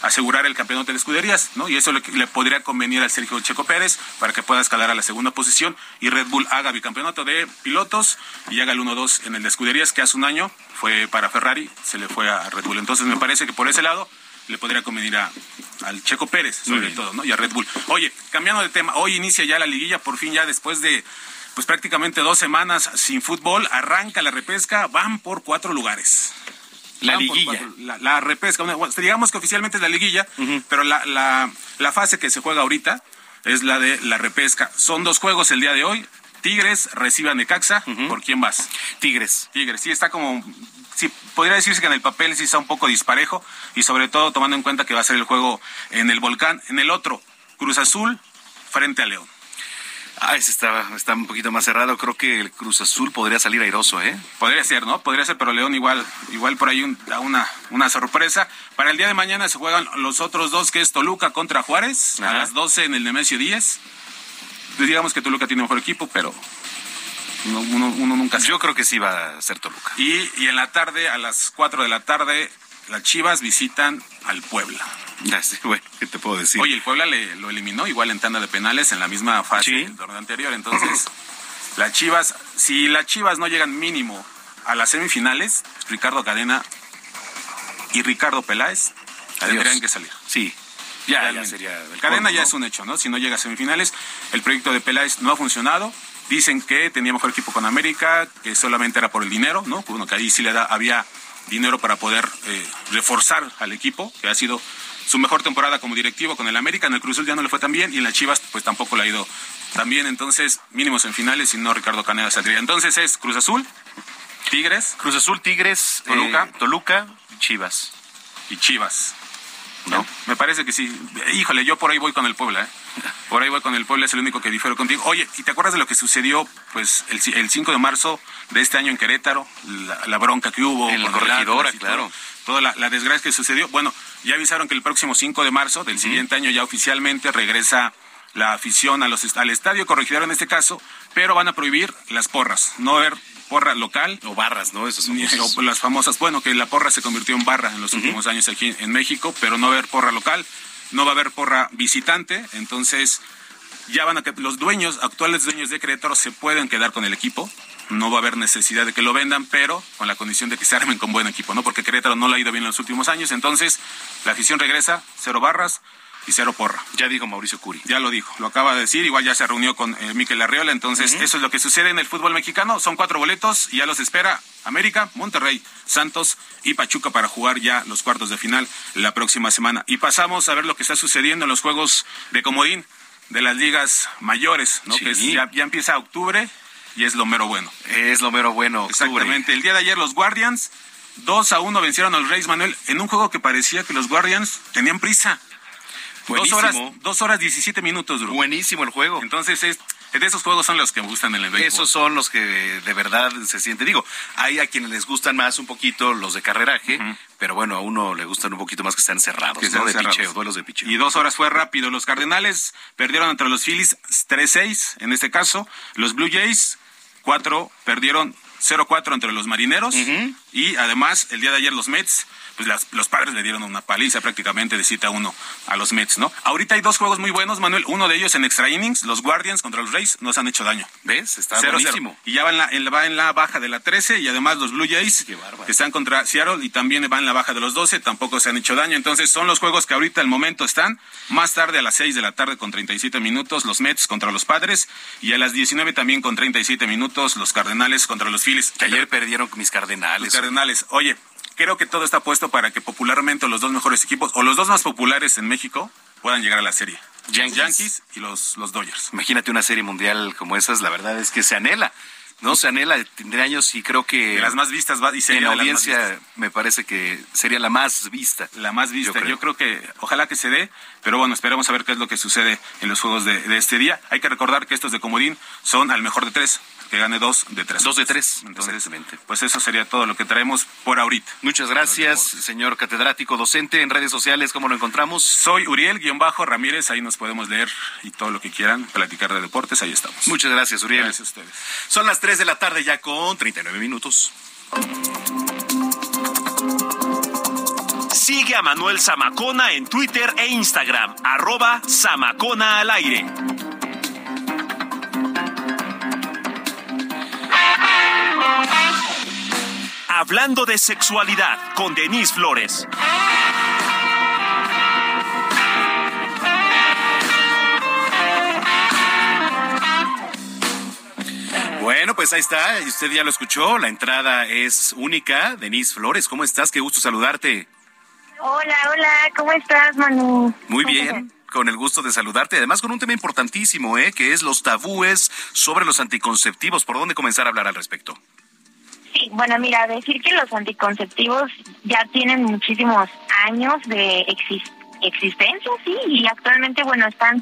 Speaker 21: asegurar el campeonato de escuderías, ¿no? Y eso le, le, podría convenir al Sergio Checo Pérez para que pueda escalar a la segunda posición y Red Bull haga bicampeonato de pilotos y haga el 1-2 en el de escuderías, que hace un año fue para Ferrari, se le fue a Red Bull. Entonces me parece que por ese lado le podría convenir a, al Checo Pérez, sobre todo, ¿no? Y a Red Bull. Oye, cambiando de tema, hoy inicia ya la liguilla, por fin ya después de pues prácticamente dos semanas sin fútbol, arranca la repesca, van por cuatro lugares.
Speaker 2: La liguilla.
Speaker 21: La, la, repesca. Bueno, digamos que oficialmente es la liguilla, uh -huh. pero la, la, la, fase que se juega ahorita es la de la repesca. Son dos juegos el día de hoy. Tigres recibe a Necaxa. Uh -huh. ¿Por quién vas?
Speaker 2: Tigres.
Speaker 21: Tigres. Sí, está como. Sí, podría decirse que en el papel sí está un poco disparejo y sobre todo tomando en cuenta que va a ser el juego en el volcán. En el otro, Cruz Azul frente a León.
Speaker 2: Ah, ese está, está un poquito más cerrado. Creo que el Cruz Azul podría salir airoso, ¿eh?
Speaker 21: Podría ser, ¿no? Podría ser, pero León igual, igual por ahí un, una, una sorpresa. Para el día de mañana se juegan los otros dos, que es Toluca contra Juárez, Ajá. a las 12 en el Nemesio 10. Digamos que Toluca tiene mejor equipo, pero uno, uno, uno nunca
Speaker 2: sabe. Yo creo que sí va a ser Toluca.
Speaker 21: Y, y en la tarde, a las 4 de la tarde, las Chivas visitan al Puebla.
Speaker 2: Ya, sí, bueno, ¿qué te puedo decir?
Speaker 21: Oye, el Puebla le, lo eliminó igual en tanda de penales en la misma fase
Speaker 2: ¿Sí?
Speaker 21: del torneo anterior. Entonces, las Chivas, si las Chivas no llegan mínimo a las semifinales, Ricardo Cadena y Ricardo Peláez Adiós. tendrían que salir.
Speaker 2: Sí. Ya, ya sería.
Speaker 21: Cadena ya ¿no? es un hecho, ¿no? Si no llega a semifinales, el proyecto de Peláez no ha funcionado. Dicen que tenía mejor equipo con América, que solamente era por el dinero, ¿no? Bueno, que ahí sí le da, había dinero para poder eh, reforzar al equipo, que ha sido su mejor temporada como directivo con el América, en el Cruz Azul ya no le fue tan bien y en las Chivas pues tampoco le ha ido tan bien, entonces mínimos en finales y no Ricardo Caneda saldría. Entonces es Cruz Azul, Tigres,
Speaker 2: Cruz Azul, Tigres,
Speaker 21: Toluca,
Speaker 2: eh, Toluca, Chivas.
Speaker 21: Y Chivas. ¿No? Me parece que sí. Híjole, yo por ahí voy con el Puebla, ¿eh? Por ahí voy con el Puebla, es el único que difiero contigo. Oye, ¿y te acuerdas de lo que sucedió pues el, el 5 de marzo de este año en Querétaro? La, la bronca que hubo.
Speaker 2: En la corregidora, claro.
Speaker 21: Toda la, la, desgracia que sucedió. Bueno, ya avisaron que el próximo 5 de marzo del uh -huh. siguiente año ya oficialmente regresa la afición a los, al estadio corregidor en este caso, pero van a prohibir las porras. No haber porra local.
Speaker 2: O barras, ¿no? Esas
Speaker 21: son o las famosas, bueno, que la porra se convirtió en barra en los uh -huh. últimos años aquí en México, pero no va a haber porra local, no va a haber porra visitante, entonces ya van a que los dueños, actuales dueños de Querétaro se pueden quedar con el equipo, no va a haber necesidad de que lo vendan, pero con la condición de que se armen con buen equipo, ¿no? Porque Querétaro no le ha ido bien en los últimos años, entonces la afición regresa, cero barras, y cero porra.
Speaker 2: Ya dijo Mauricio Curi.
Speaker 21: Ya lo dijo, lo acaba de decir, igual ya se reunió con eh, Miquel Arriola, entonces uh -huh. eso es lo que sucede en el fútbol mexicano, son cuatro boletos y ya los espera América, Monterrey, Santos y Pachuca para jugar ya los cuartos de final la próxima semana. Y pasamos a ver lo que está sucediendo en los juegos de comodín de las ligas mayores, ¿no?
Speaker 2: Sí.
Speaker 21: Que es, ya, ya, empieza octubre y es lo mero bueno.
Speaker 2: Es lo mero bueno. Octubre.
Speaker 21: Exactamente. El día de ayer los Guardians 2 a 1 vencieron a los Reyes Manuel en un juego que parecía que los Guardians tenían prisa.
Speaker 2: Buenísimo.
Speaker 21: Dos horas, dos horas 17 minutos, Drew.
Speaker 2: Buenísimo el juego.
Speaker 21: Entonces es, De esos juegos son los que me gustan en el béisbol.
Speaker 2: Esos son los que de verdad se sienten. Digo, hay a quienes les gustan más un poquito los de carreraje, pero bueno, a uno le gustan un poquito más que estén cerrados,
Speaker 21: Que
Speaker 2: ¿no? De
Speaker 21: cerrados.
Speaker 2: picheo, duelos de picheo.
Speaker 21: Y dos horas fue rápido. Los Cardenales perdieron entre los Phillies 3-6, en este caso. Los Blue Jays, 4, perdieron 0-4 entre los Marineros. Y además, el día de ayer los Mets, pues las- los padres le dieron una paliza prácticamente de 7-1 a los Mets, ¿no? Ahorita hay dos juegos muy buenos, Manuel. Uno de ellos en extra innings, los Guardians contra los Rays, no se han hecho daño.
Speaker 2: ¿Ves? Está
Speaker 21: 0-0.
Speaker 2: buenísimo.
Speaker 21: Y ya va en, la, en va en la baja de la 13 y además los Blue Jays que están contra Seattle y también va en la baja de los 12, tampoco se han hecho daño. Entonces son los juegos que ahorita al momento están. Más tarde a las 6 de la tarde con 37 minutos los Mets contra los Padres y a las 19 también con 37 minutos los Cardenales contra los Phillies.
Speaker 2: Que ayer perdieron mis Cardenales.
Speaker 21: Los Cardenales. Oye, creo que todo está puesto para que popularmente los dos mejores equipos o los dos más populares en México puedan llegar a la serie.
Speaker 2: Yankees.
Speaker 21: Yankees y los, los Dodgers.
Speaker 2: Imagínate una serie mundial como esas, la verdad es que se anhela. No se anhela, tendré años y creo que
Speaker 21: De las más vistas va y
Speaker 2: en
Speaker 21: sería las más
Speaker 2: audiencia me parece que sería la más vista.
Speaker 21: la más vista.
Speaker 2: Yo
Speaker 21: Yo
Speaker 2: creo.
Speaker 21: creo, que ojalá que se dé, pero bueno, esperemos a ver qué es lo que sucede en los juegos de, de este día. Hay que recordar que estos de comodín son al mejor de tres, que gane dos de tres.
Speaker 2: Dos de tres,
Speaker 21: Entonces,
Speaker 2: exactamente.
Speaker 21: pues eso sería todo lo que traemos por ahorita.
Speaker 2: Muchas gracias, señor catedrático docente. En redes sociales, ¿cómo lo encontramos?
Speaker 21: Soy Uriel-Ramírez, ahí nos podemos leer y todo lo que quieran, platicar de deportes, ahí estamos.
Speaker 2: Muchas gracias, Uriel.
Speaker 21: Gracias a ustedes.
Speaker 2: Son las 3 de la tarde ya con 39 minutos.
Speaker 1: Sigue a Manuel Zamacona en Twitter e Instagram, arroba Zamacona al aire. Hablando de sexualidad con Denise Flores.
Speaker 2: Bueno, pues ahí está, y usted ya lo escuchó, la entrada es única. Denise Flores, ¿cómo estás? Qué gusto saludarte.
Speaker 24: Hola, hola, ¿cómo estás, Manu?
Speaker 2: Muy bien, con el gusto de saludarte. Además, con un tema importantísimo, ¿eh? Que es los tabúes sobre los anticonceptivos. ¿Por dónde comenzar a hablar al respecto?
Speaker 24: Sí, bueno, mira, decir que los anticonceptivos ya tienen muchísimos años de exis- existencia, sí, y actualmente, bueno, están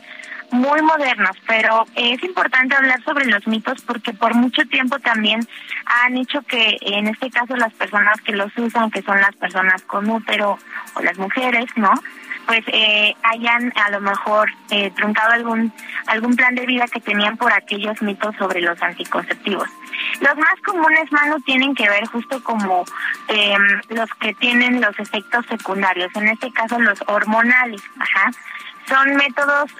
Speaker 24: muy modernos, pero es importante hablar sobre los mitos porque por mucho tiempo también han hecho que, en este caso, las personas que los usan, que son las personas con útero o las mujeres, ¿no? pues eh, hayan a lo mejor eh, truncado algún algún plan de vida que tenían por aquellos mitos sobre los anticonceptivos. Los más comunes, Manu, tienen que ver justo como eh, los que tienen los efectos secundarios, en este caso los hormonales, ajá. Son métodos,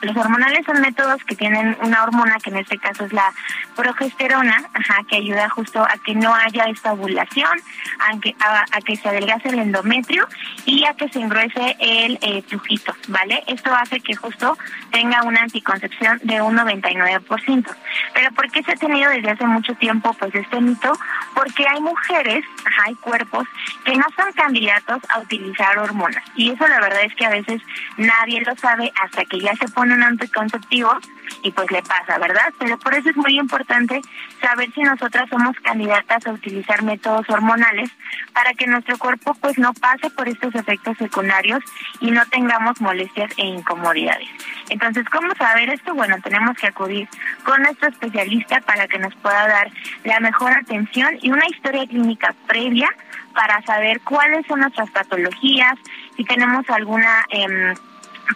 Speaker 24: los hormonales son métodos que tienen una hormona que en este caso es la progesterona, ajá, que ayuda justo a que no haya esta ovulación, a que, a, que se adelgace el endometrio y a que se engruese el eh, flujito, ¿vale? Esto hace que justo tenga una anticoncepción de un 99%. Pero ¿por qué se ha tenido desde hace mucho tiempo pues este mito? Porque hay mujeres, hay cuerpos que no son candidatos a utilizar hormonas. Y eso la verdad es que a veces nadie lo sabe hasta que ya se pone un anticonceptivo y pues le pasa, ¿verdad? Pero por eso es muy importante saber si nosotras somos candidatas a utilizar métodos hormonales para que nuestro cuerpo pues no pase por estos efectos secundarios y no tengamos molestias e incomodidades. Entonces, ¿cómo saber esto? Bueno, tenemos que acudir con nuestro especialista para que nos pueda dar la mejor atención y una historia clínica previa para saber cuáles son nuestras patologías, si tenemos alguna em,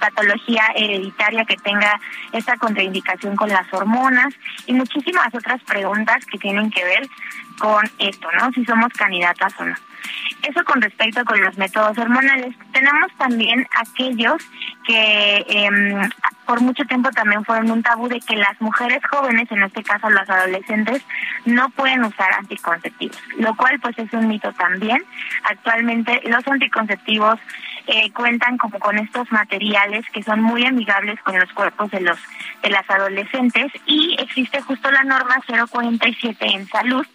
Speaker 24: patología hereditaria que tenga esta contraindicación con las hormonas y muchísimas otras preguntas que tienen que ver con esto, ¿no? Si somos candidatas o no. Eso con respecto con los métodos hormonales. Tenemos también aquellos que em, por mucho tiempo también fueron un tabú de que las mujeres jóvenes, en este caso las adolescentes, no pueden usar anticonceptivos, lo cual pues es un mito también. Actualmente los anticonceptivos eh, cuentan como con estos materiales que son muy amigables con los cuerpos de los de las adolescentes y existe justo la norma 047 en salud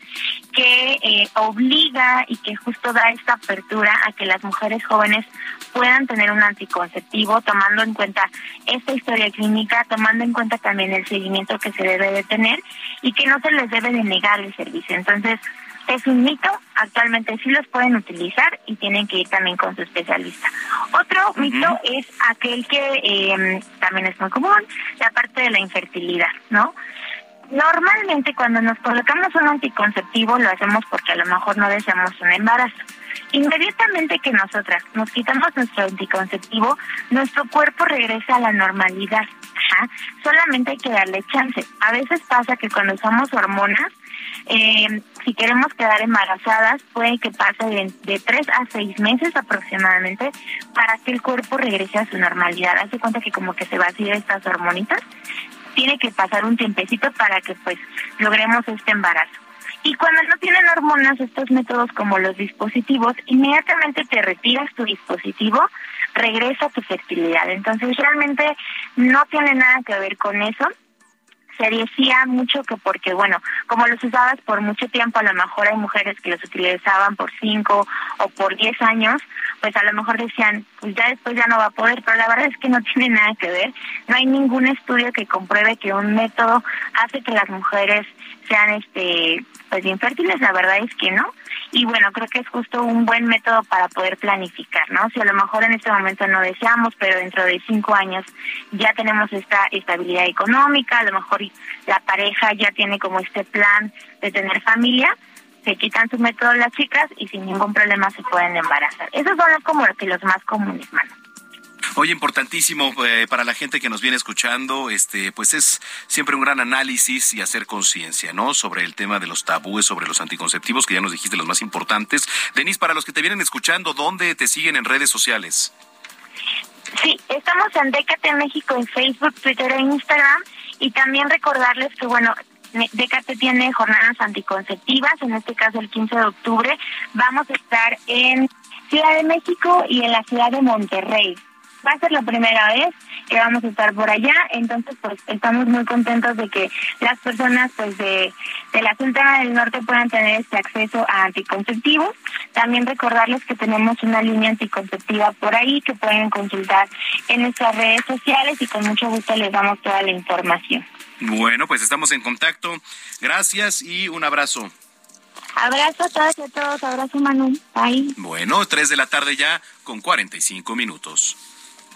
Speaker 24: que eh, obliga y que justo da esta apertura a que las mujeres jóvenes puedan tener un anticonceptivo tomando en cuenta esta historia clínica, tomando en cuenta también el seguimiento que se debe de tener y que no se les debe de negar el servicio. Entonces, es un mito, actualmente sí los pueden utilizar y tienen que ir también con su especialista. Otro mito es aquel que eh, también es muy común, la parte de la infertilidad, ¿no? Normalmente cuando nos colocamos un anticonceptivo lo hacemos porque a lo mejor no deseamos un embarazo. Inmediatamente que nosotras nos quitamos nuestro anticonceptivo, nuestro cuerpo regresa a la normalidad. Ajá. Solamente hay que darle chance. A veces pasa que cuando usamos hormonas, eh, si queremos quedar embarazadas, puede que pase de, de tres a seis meses aproximadamente para que el cuerpo regrese a su normalidad. Hace cuenta que como que se vacían estas hormonitas tiene que pasar un tiempecito para que pues logremos este embarazo. Y cuando no tienen hormonas, estos métodos como los dispositivos, inmediatamente te retiras tu dispositivo, regresa tu fertilidad. Entonces realmente no tiene nada que ver con eso se decía mucho que porque, bueno, como los usabas por mucho tiempo, a lo mejor hay mujeres que los utilizaban por cinco o por diez años, pues a lo mejor decían, pues ya después ya no va a poder, pero la verdad es que no tiene nada que ver. No hay ningún estudio que compruebe que un método hace que las mujeres sean, este, pues infértiles, la verdad es que no y bueno, creo que es justo un buen método para poder planificar, ¿no? Si a lo mejor en este momento no deseamos, pero dentro de cinco años ya tenemos esta estabilidad económica, a lo mejor la pareja ya tiene como este plan de tener familia, se quitan su método las chicas y sin ningún problema se pueden embarazar. Esos son como que los más comunes, mano.
Speaker 2: Oye, importantísimo eh, para la gente que nos viene escuchando, este, pues es siempre un gran análisis y hacer conciencia, ¿no? Sobre el tema de los tabúes, sobre los anticonceptivos, que ya nos dijiste los más importantes. Denise, para los que te vienen escuchando, ¿dónde te siguen en redes sociales?
Speaker 24: Sí, estamos en Décate México en Facebook, Twitter e Instagram. Y también recordarles que, bueno, Décate tiene jornadas anticonceptivas, en este caso el 15 de octubre. Vamos a estar en Ciudad de México y en la ciudad de Monterrey va a ser la primera vez que vamos a estar por allá, entonces pues estamos muy contentos de que las personas pues de, de la Sultana del Norte puedan tener este acceso a anticonceptivos. También recordarles que tenemos una línea anticonceptiva por ahí que pueden consultar en nuestras redes sociales y con mucho gusto les damos toda la información.
Speaker 2: Bueno, pues estamos en contacto. Gracias y un abrazo.
Speaker 24: Abrazo a todas y a todos, abrazo Manu. Bye.
Speaker 2: Bueno, tres de la tarde ya con 45 minutos.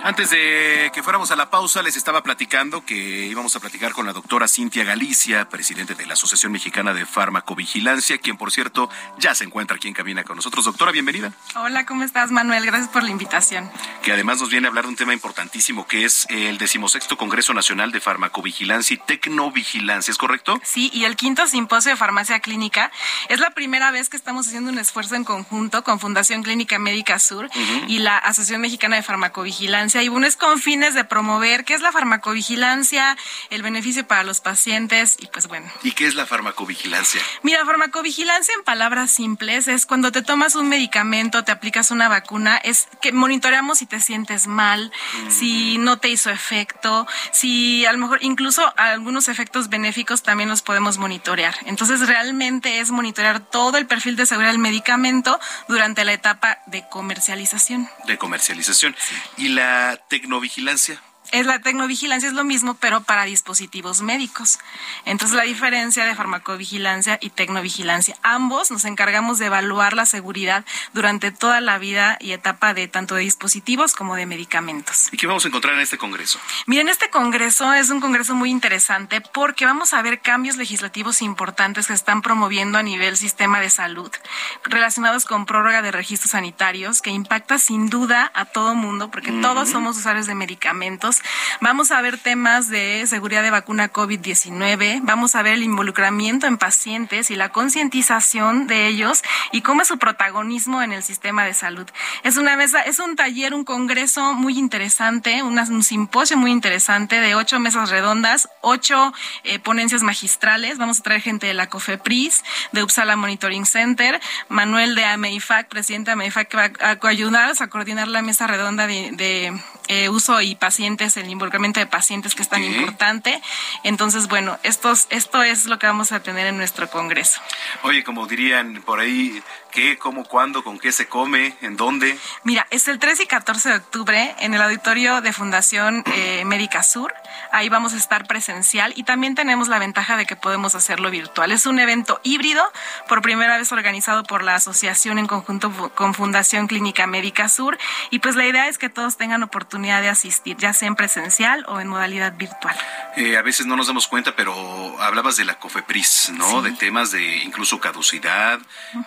Speaker 2: Antes de que fuéramos a la pausa, les estaba platicando que íbamos a platicar con la doctora Cintia Galicia, presidente de la Asociación Mexicana de Farmacovigilancia, quien, por cierto, ya se encuentra aquí en cabina con nosotros. Doctora, bienvenida.
Speaker 25: Hola, ¿cómo estás, Manuel? Gracias por la invitación.
Speaker 2: Que además nos viene a hablar de un tema importantísimo, que es el decimosexto Congreso Nacional de Farmacovigilancia y Tecnovigilancia, ¿es correcto?
Speaker 25: Sí, y el quinto simposio de farmacia clínica. Es la primera vez que estamos haciendo un esfuerzo en conjunto con Fundación Clínica Médica Sur y la Asociación Mexicana de Farmacovigilancia y es con fines de promover qué es la farmacovigilancia, el beneficio para los pacientes y pues bueno.
Speaker 2: ¿Y qué es la farmacovigilancia?
Speaker 25: Mira, farmacovigilancia en palabras simples es cuando te tomas un medicamento, te aplicas una vacuna, es que monitoreamos si te sientes mal, mm. si no te hizo efecto, si a lo mejor incluso algunos efectos benéficos también los podemos monitorear. Entonces realmente es monitorear todo el perfil de seguridad del medicamento durante la etapa de comercialización.
Speaker 2: De comercialización. Y la tecnovigilancia?
Speaker 25: Es la tecnovigilancia es lo mismo, pero para dispositivos médicos. Entonces, la diferencia de farmacovigilancia y tecnovigilancia. Ambos nos encargamos de evaluar la seguridad durante toda la vida y etapa de tanto de dispositivos como de medicamentos.
Speaker 2: ¿Y qué vamos a encontrar en este congreso?
Speaker 25: Miren, este congreso es un congreso muy interesante porque vamos a ver cambios legislativos importantes que están promoviendo a nivel sistema de salud relacionados con prórroga de registros sanitarios que impacta sin duda a todo mundo porque todos somos usuarios de medicamentos Vamos a ver temas de seguridad de vacuna COVID-19, vamos a ver el involucramiento en pacientes y la concientización de ellos y cómo es su protagonismo en el sistema de salud. Es una mesa, es un taller, un congreso muy interesante, un simposio muy interesante de ocho mesas redondas, ocho eh, ponencias magistrales. Vamos a traer gente de la COFEPRIS, de Uppsala Monitoring Center, Manuel de AMEIFAC, presidente de AMEIFAC, que va a ayudarnos a coordinar la mesa redonda de eh, uso y pacientes, el involucramiento de pacientes que es tan importante. Entonces, bueno, estos, esto es lo que vamos a tener en nuestro congreso.
Speaker 2: Oye, como dirían por ahí, ¿qué, cómo, cuándo, con qué se come, en dónde?
Speaker 25: Mira, es el 13 y 14 de octubre en el auditorio de Fundación eh, Médica Sur. Ahí vamos a estar presencial y también tenemos la ventaja de que podemos hacerlo virtual. Es un evento híbrido, por primera vez organizado por la asociación en conjunto con Fundación Clínica Médica Sur. Y pues la idea es que todos tengan oportunidad de asistir, ya sea en presencial o en modalidad virtual.
Speaker 2: Eh, a veces no nos damos cuenta, pero hablabas de la COFEPRIS, ¿no? De temas de incluso caducidad,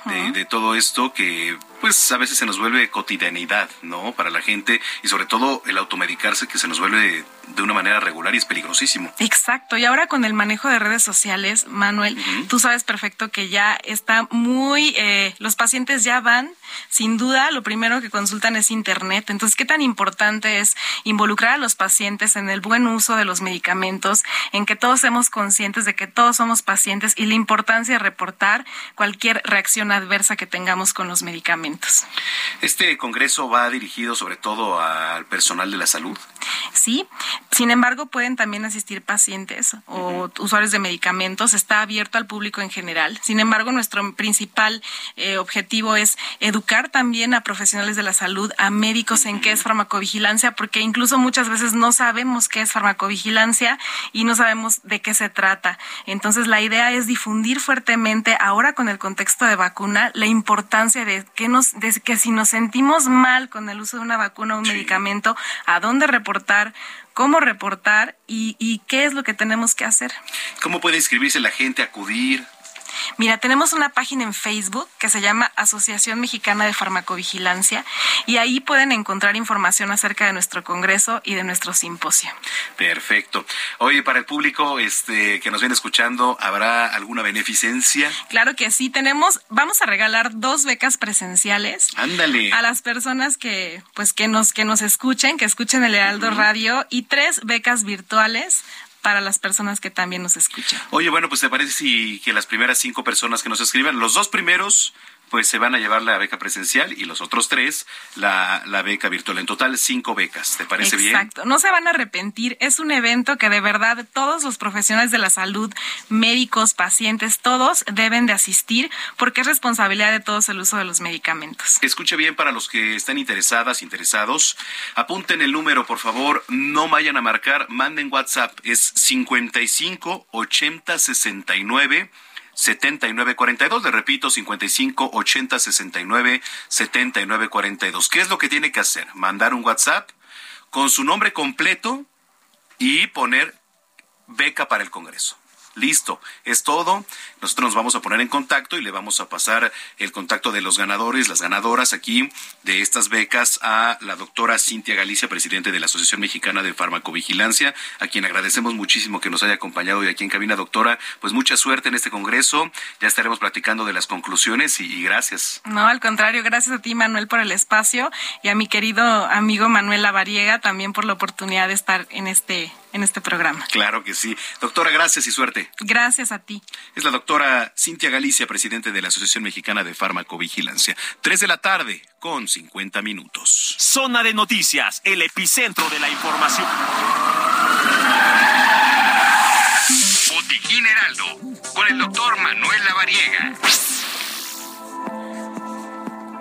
Speaker 2: de, de todo esto que pues a veces se nos vuelve cotidianidad, ¿no? Para la gente y sobre todo el automedicarse que se nos vuelve de una manera regular y es peligrosísimo.
Speaker 25: Exacto. Y ahora con el manejo de redes sociales, Manuel, tú sabes perfecto que ya está muy, eh, los pacientes ya van, sin duda, lo primero que consultan es Internet. Entonces, ¿qué tan importante es involucrar a los pacientes en el buen uso de los medicamentos, en que todos seamos conscientes de que todos somos pacientes y la importancia de reportar cualquier reacción adversa que tengamos con los medicamentos?
Speaker 2: Este congreso va dirigido sobre todo al personal de la salud.
Speaker 25: Sí, sin embargo, pueden también asistir pacientes o usuarios de medicamentos. Está abierto al público en general. Sin embargo, nuestro principal eh, objetivo es educar también a profesionales de la salud, a médicos en qué es farmacovigilancia, porque incluso muchas veces no sabemos qué es farmacovigilancia y no sabemos de qué se trata. Entonces, la idea es difundir fuertemente, ahora con el contexto de vacuna, la importancia de que, nos, de que si nos sentimos mal con el uso de una vacuna o un medicamento, a dónde reportar, cómo reportar y, y qué es lo que tenemos que hacer.
Speaker 2: ¿Cómo puede inscribirse la gente, acudir?
Speaker 25: Mira, tenemos una página en Facebook que se llama Asociación Mexicana de Farmacovigilancia y ahí pueden encontrar información acerca de nuestro congreso y de nuestro simposio.
Speaker 2: Perfecto. Oye, para el público este que nos viene escuchando, ¿habrá alguna beneficencia?
Speaker 25: Claro que sí, tenemos vamos a regalar dos becas presenciales.
Speaker 2: Ándale.
Speaker 25: A las personas que pues que nos que nos escuchen, que escuchen el Heraldo Radio y tres becas virtuales para las personas que también nos escuchan.
Speaker 2: Oye, bueno, pues te parece si que las primeras cinco personas que nos escriban, los dos primeros pues se van a llevar la beca presencial y los otros tres la, la beca virtual. En total, cinco becas. ¿Te parece bien?
Speaker 25: Exacto. No se van a arrepentir. Es un evento que de verdad todos los profesionales de la salud, médicos, pacientes, todos deben de asistir porque es responsabilidad de todos el uso de los medicamentos.
Speaker 2: Escuche bien para los que están interesadas, interesados. Apunten el número, por favor. No vayan a marcar. Manden WhatsApp. Es 55 80 69 7942. Le repito, 55 80 69 7942. ¿Qué es lo que tiene que hacer? Mandar un WhatsApp con su nombre completo y poner beca para el Congreso. Listo, es todo. Nosotros nos vamos a poner en contacto y le vamos a pasar el contacto de los ganadores, las ganadoras aquí de estas becas a la doctora Cintia Galicia, presidente de la Asociación Mexicana de Farmacovigilancia, a quien agradecemos muchísimo que nos haya acompañado hoy aquí en cabina, doctora. Pues mucha suerte en este congreso. Ya estaremos platicando de las conclusiones y, y gracias.
Speaker 25: No, al contrario, gracias a ti, Manuel, por el espacio y a mi querido amigo Manuel Lavariega también por la oportunidad de estar en este en este programa.
Speaker 2: Claro que sí. Doctora, gracias y suerte.
Speaker 25: Gracias a ti.
Speaker 2: Es la doctora Cintia Galicia, presidente de la Asociación Mexicana de Farmacovigilancia. Tres de la tarde con 50 minutos.
Speaker 1: Zona de noticias, el epicentro de la información.
Speaker 26: Botiquín Heraldo, con el doctor Manuel Lavariega.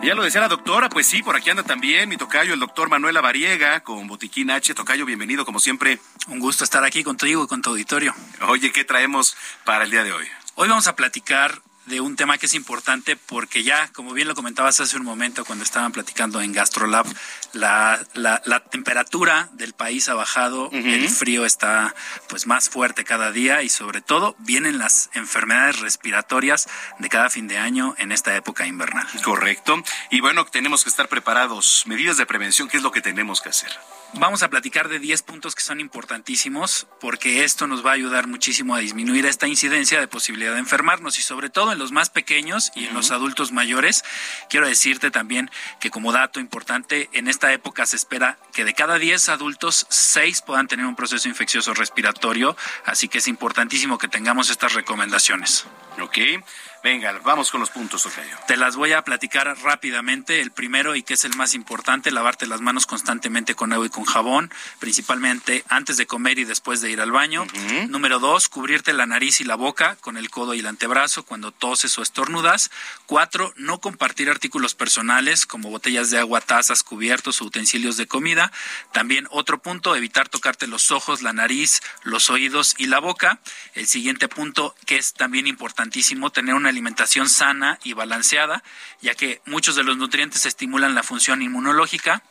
Speaker 2: Ya lo decía la doctora, pues sí, por aquí anda también mi tocayo, el doctor Manuel Lavariega, con Botiquín H. Tocayo, bienvenido como siempre.
Speaker 27: Un gusto estar aquí contigo y con tu auditorio.
Speaker 2: Oye, ¿qué traemos para el día de hoy?
Speaker 27: Hoy vamos a platicar de un tema que es importante porque ya, como bien lo comentabas hace un momento cuando estaban platicando en GastroLab, la, la, la temperatura del país ha bajado, el frío está pues más fuerte cada día y sobre todo vienen las enfermedades respiratorias de cada fin de año en esta época invernal.
Speaker 2: Correcto. Y bueno, tenemos que estar preparados. Medidas de prevención, ¿qué es lo que tenemos que hacer?
Speaker 27: Vamos a platicar de 10 puntos que son importantísimos porque esto nos va a ayudar muchísimo a disminuir esta incidencia de posibilidad de enfermarnos y sobre todo en los más pequeños y en los adultos mayores. Quiero decirte también que como dato importante, en esta época se espera que de cada 10 adultos, 6 puedan tener un proceso infeccioso respiratorio, así que es importantísimo que tengamos estas recomendaciones.
Speaker 2: Ok. Venga, vamos con los puntos, Tocayo.
Speaker 27: Te las voy a platicar rápidamente. El primero, y que es el más importante, lavarte las manos constantemente con agua y con jabón, principalmente antes de comer y después de ir al baño. Número dos, cubrirte la nariz y la boca con el codo y el antebrazo cuando toses o estornudas. Cuatro, no compartir artículos personales como botellas de agua, tazas, cubiertos o utensilios de comida. También otro punto, evitar tocarte los ojos, la nariz, los oídos y la boca. El siguiente punto, que es también importantísimo, tener una alimentación sana y balanceada, ya que muchos de los nutrientes estimulan la función inmunológica.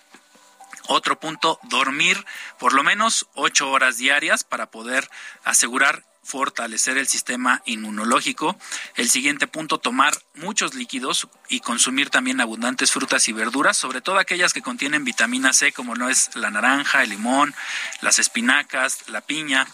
Speaker 27: Otro punto, dormir por lo menos ocho horas diarias para poder asegurar fortalecer el sistema inmunológico. El siguiente punto, tomar muchos líquidos y consumir también abundantes frutas y verduras, sobre todo aquellas que contienen vitamina C, como no es la naranja, el limón, las espinacas, la piña.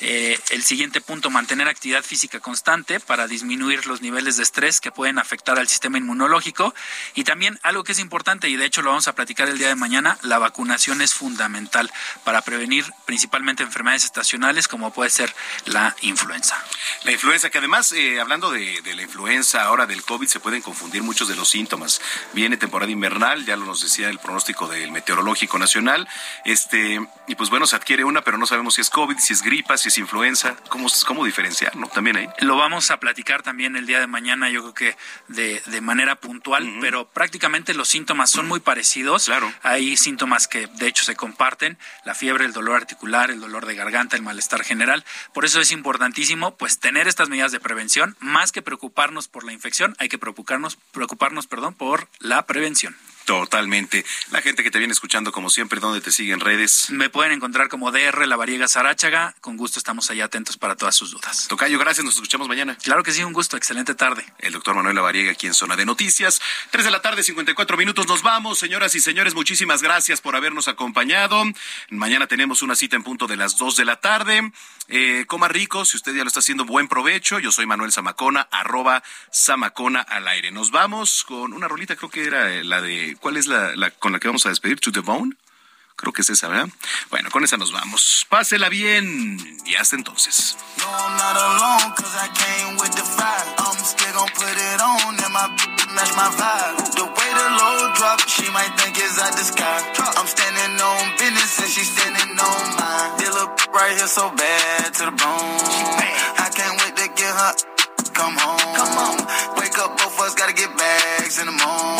Speaker 27: Eh, el siguiente punto, mantener actividad física constante para disminuir los niveles de estrés que pueden afectar al sistema inmunológico. Y también algo que es importante, y de hecho lo vamos a platicar el día de mañana, la vacunación es fundamental para prevenir principalmente enfermedades estacionales como puede ser la influenza.
Speaker 2: La influenza, que además, eh, hablando de, la influenza, ahora del COVID, se pueden confundir muchos de los síntomas. Viene temporada invernal, ya lo nos decía el pronóstico del Meteorológico Nacional, este, y pues bueno, se adquiere una, pero no sabemos si es COVID, si es gripa, si es influenza, cómo, cómo diferenciar, ¿no? También ahí.
Speaker 27: Lo vamos a platicar también el día de mañana, yo creo que de, de manera puntual, uh -huh. pero prácticamente los síntomas son muy parecidos.
Speaker 2: Claro.
Speaker 27: Hay síntomas que de hecho se comparten, la fiebre, el dolor articular, el dolor de garganta, el malestar general. Por eso es importantísimo, pues, tener estas medidas de prevención, más que preocuparnos por la infección, hay que preocuparnos, preocuparnos, perdón, por la prevención.
Speaker 2: Totalmente. La gente que te viene escuchando, como siempre, ¿dónde te sigue en redes?
Speaker 27: Me pueden encontrar como DR La Variega Saráchaga. Con gusto estamos allá atentos para todas sus dudas.
Speaker 2: Tocayo, gracias. Nos escuchamos mañana.
Speaker 27: Claro que sí, un gusto. Excelente tarde.
Speaker 2: El doctor Manuel Lavariega aquí en Zona de Noticias. Tres de la tarde, 54 minutos. Nos vamos, señoras y señores. Muchísimas gracias por habernos acompañado. Mañana tenemos una cita en punto de las dos de la tarde. Eh, coma rico, si usted ya lo está haciendo, buen provecho. Yo soy Manuel Zamacona, arroba Zamacona al aire. Nos vamos con una rolita, creo que era la de. ¿Cuál es la, la con la que vamos a despedir? To the Bone. Creo que es esa, ¿verdad? Bueno, con esa nos vamos. Pásela bien y hasta entonces. No, I'm not alone, cause I came with the fire. I'm still gonna put it on and my match my vibe. The way the low drop, she might think it's out the sky. I'm standing on business and she's standing on mine. This little right here so bad to the bone. I can't wait to get her come home. Come on. Wake up, both of us gotta get bags in the morning.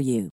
Speaker 28: for you.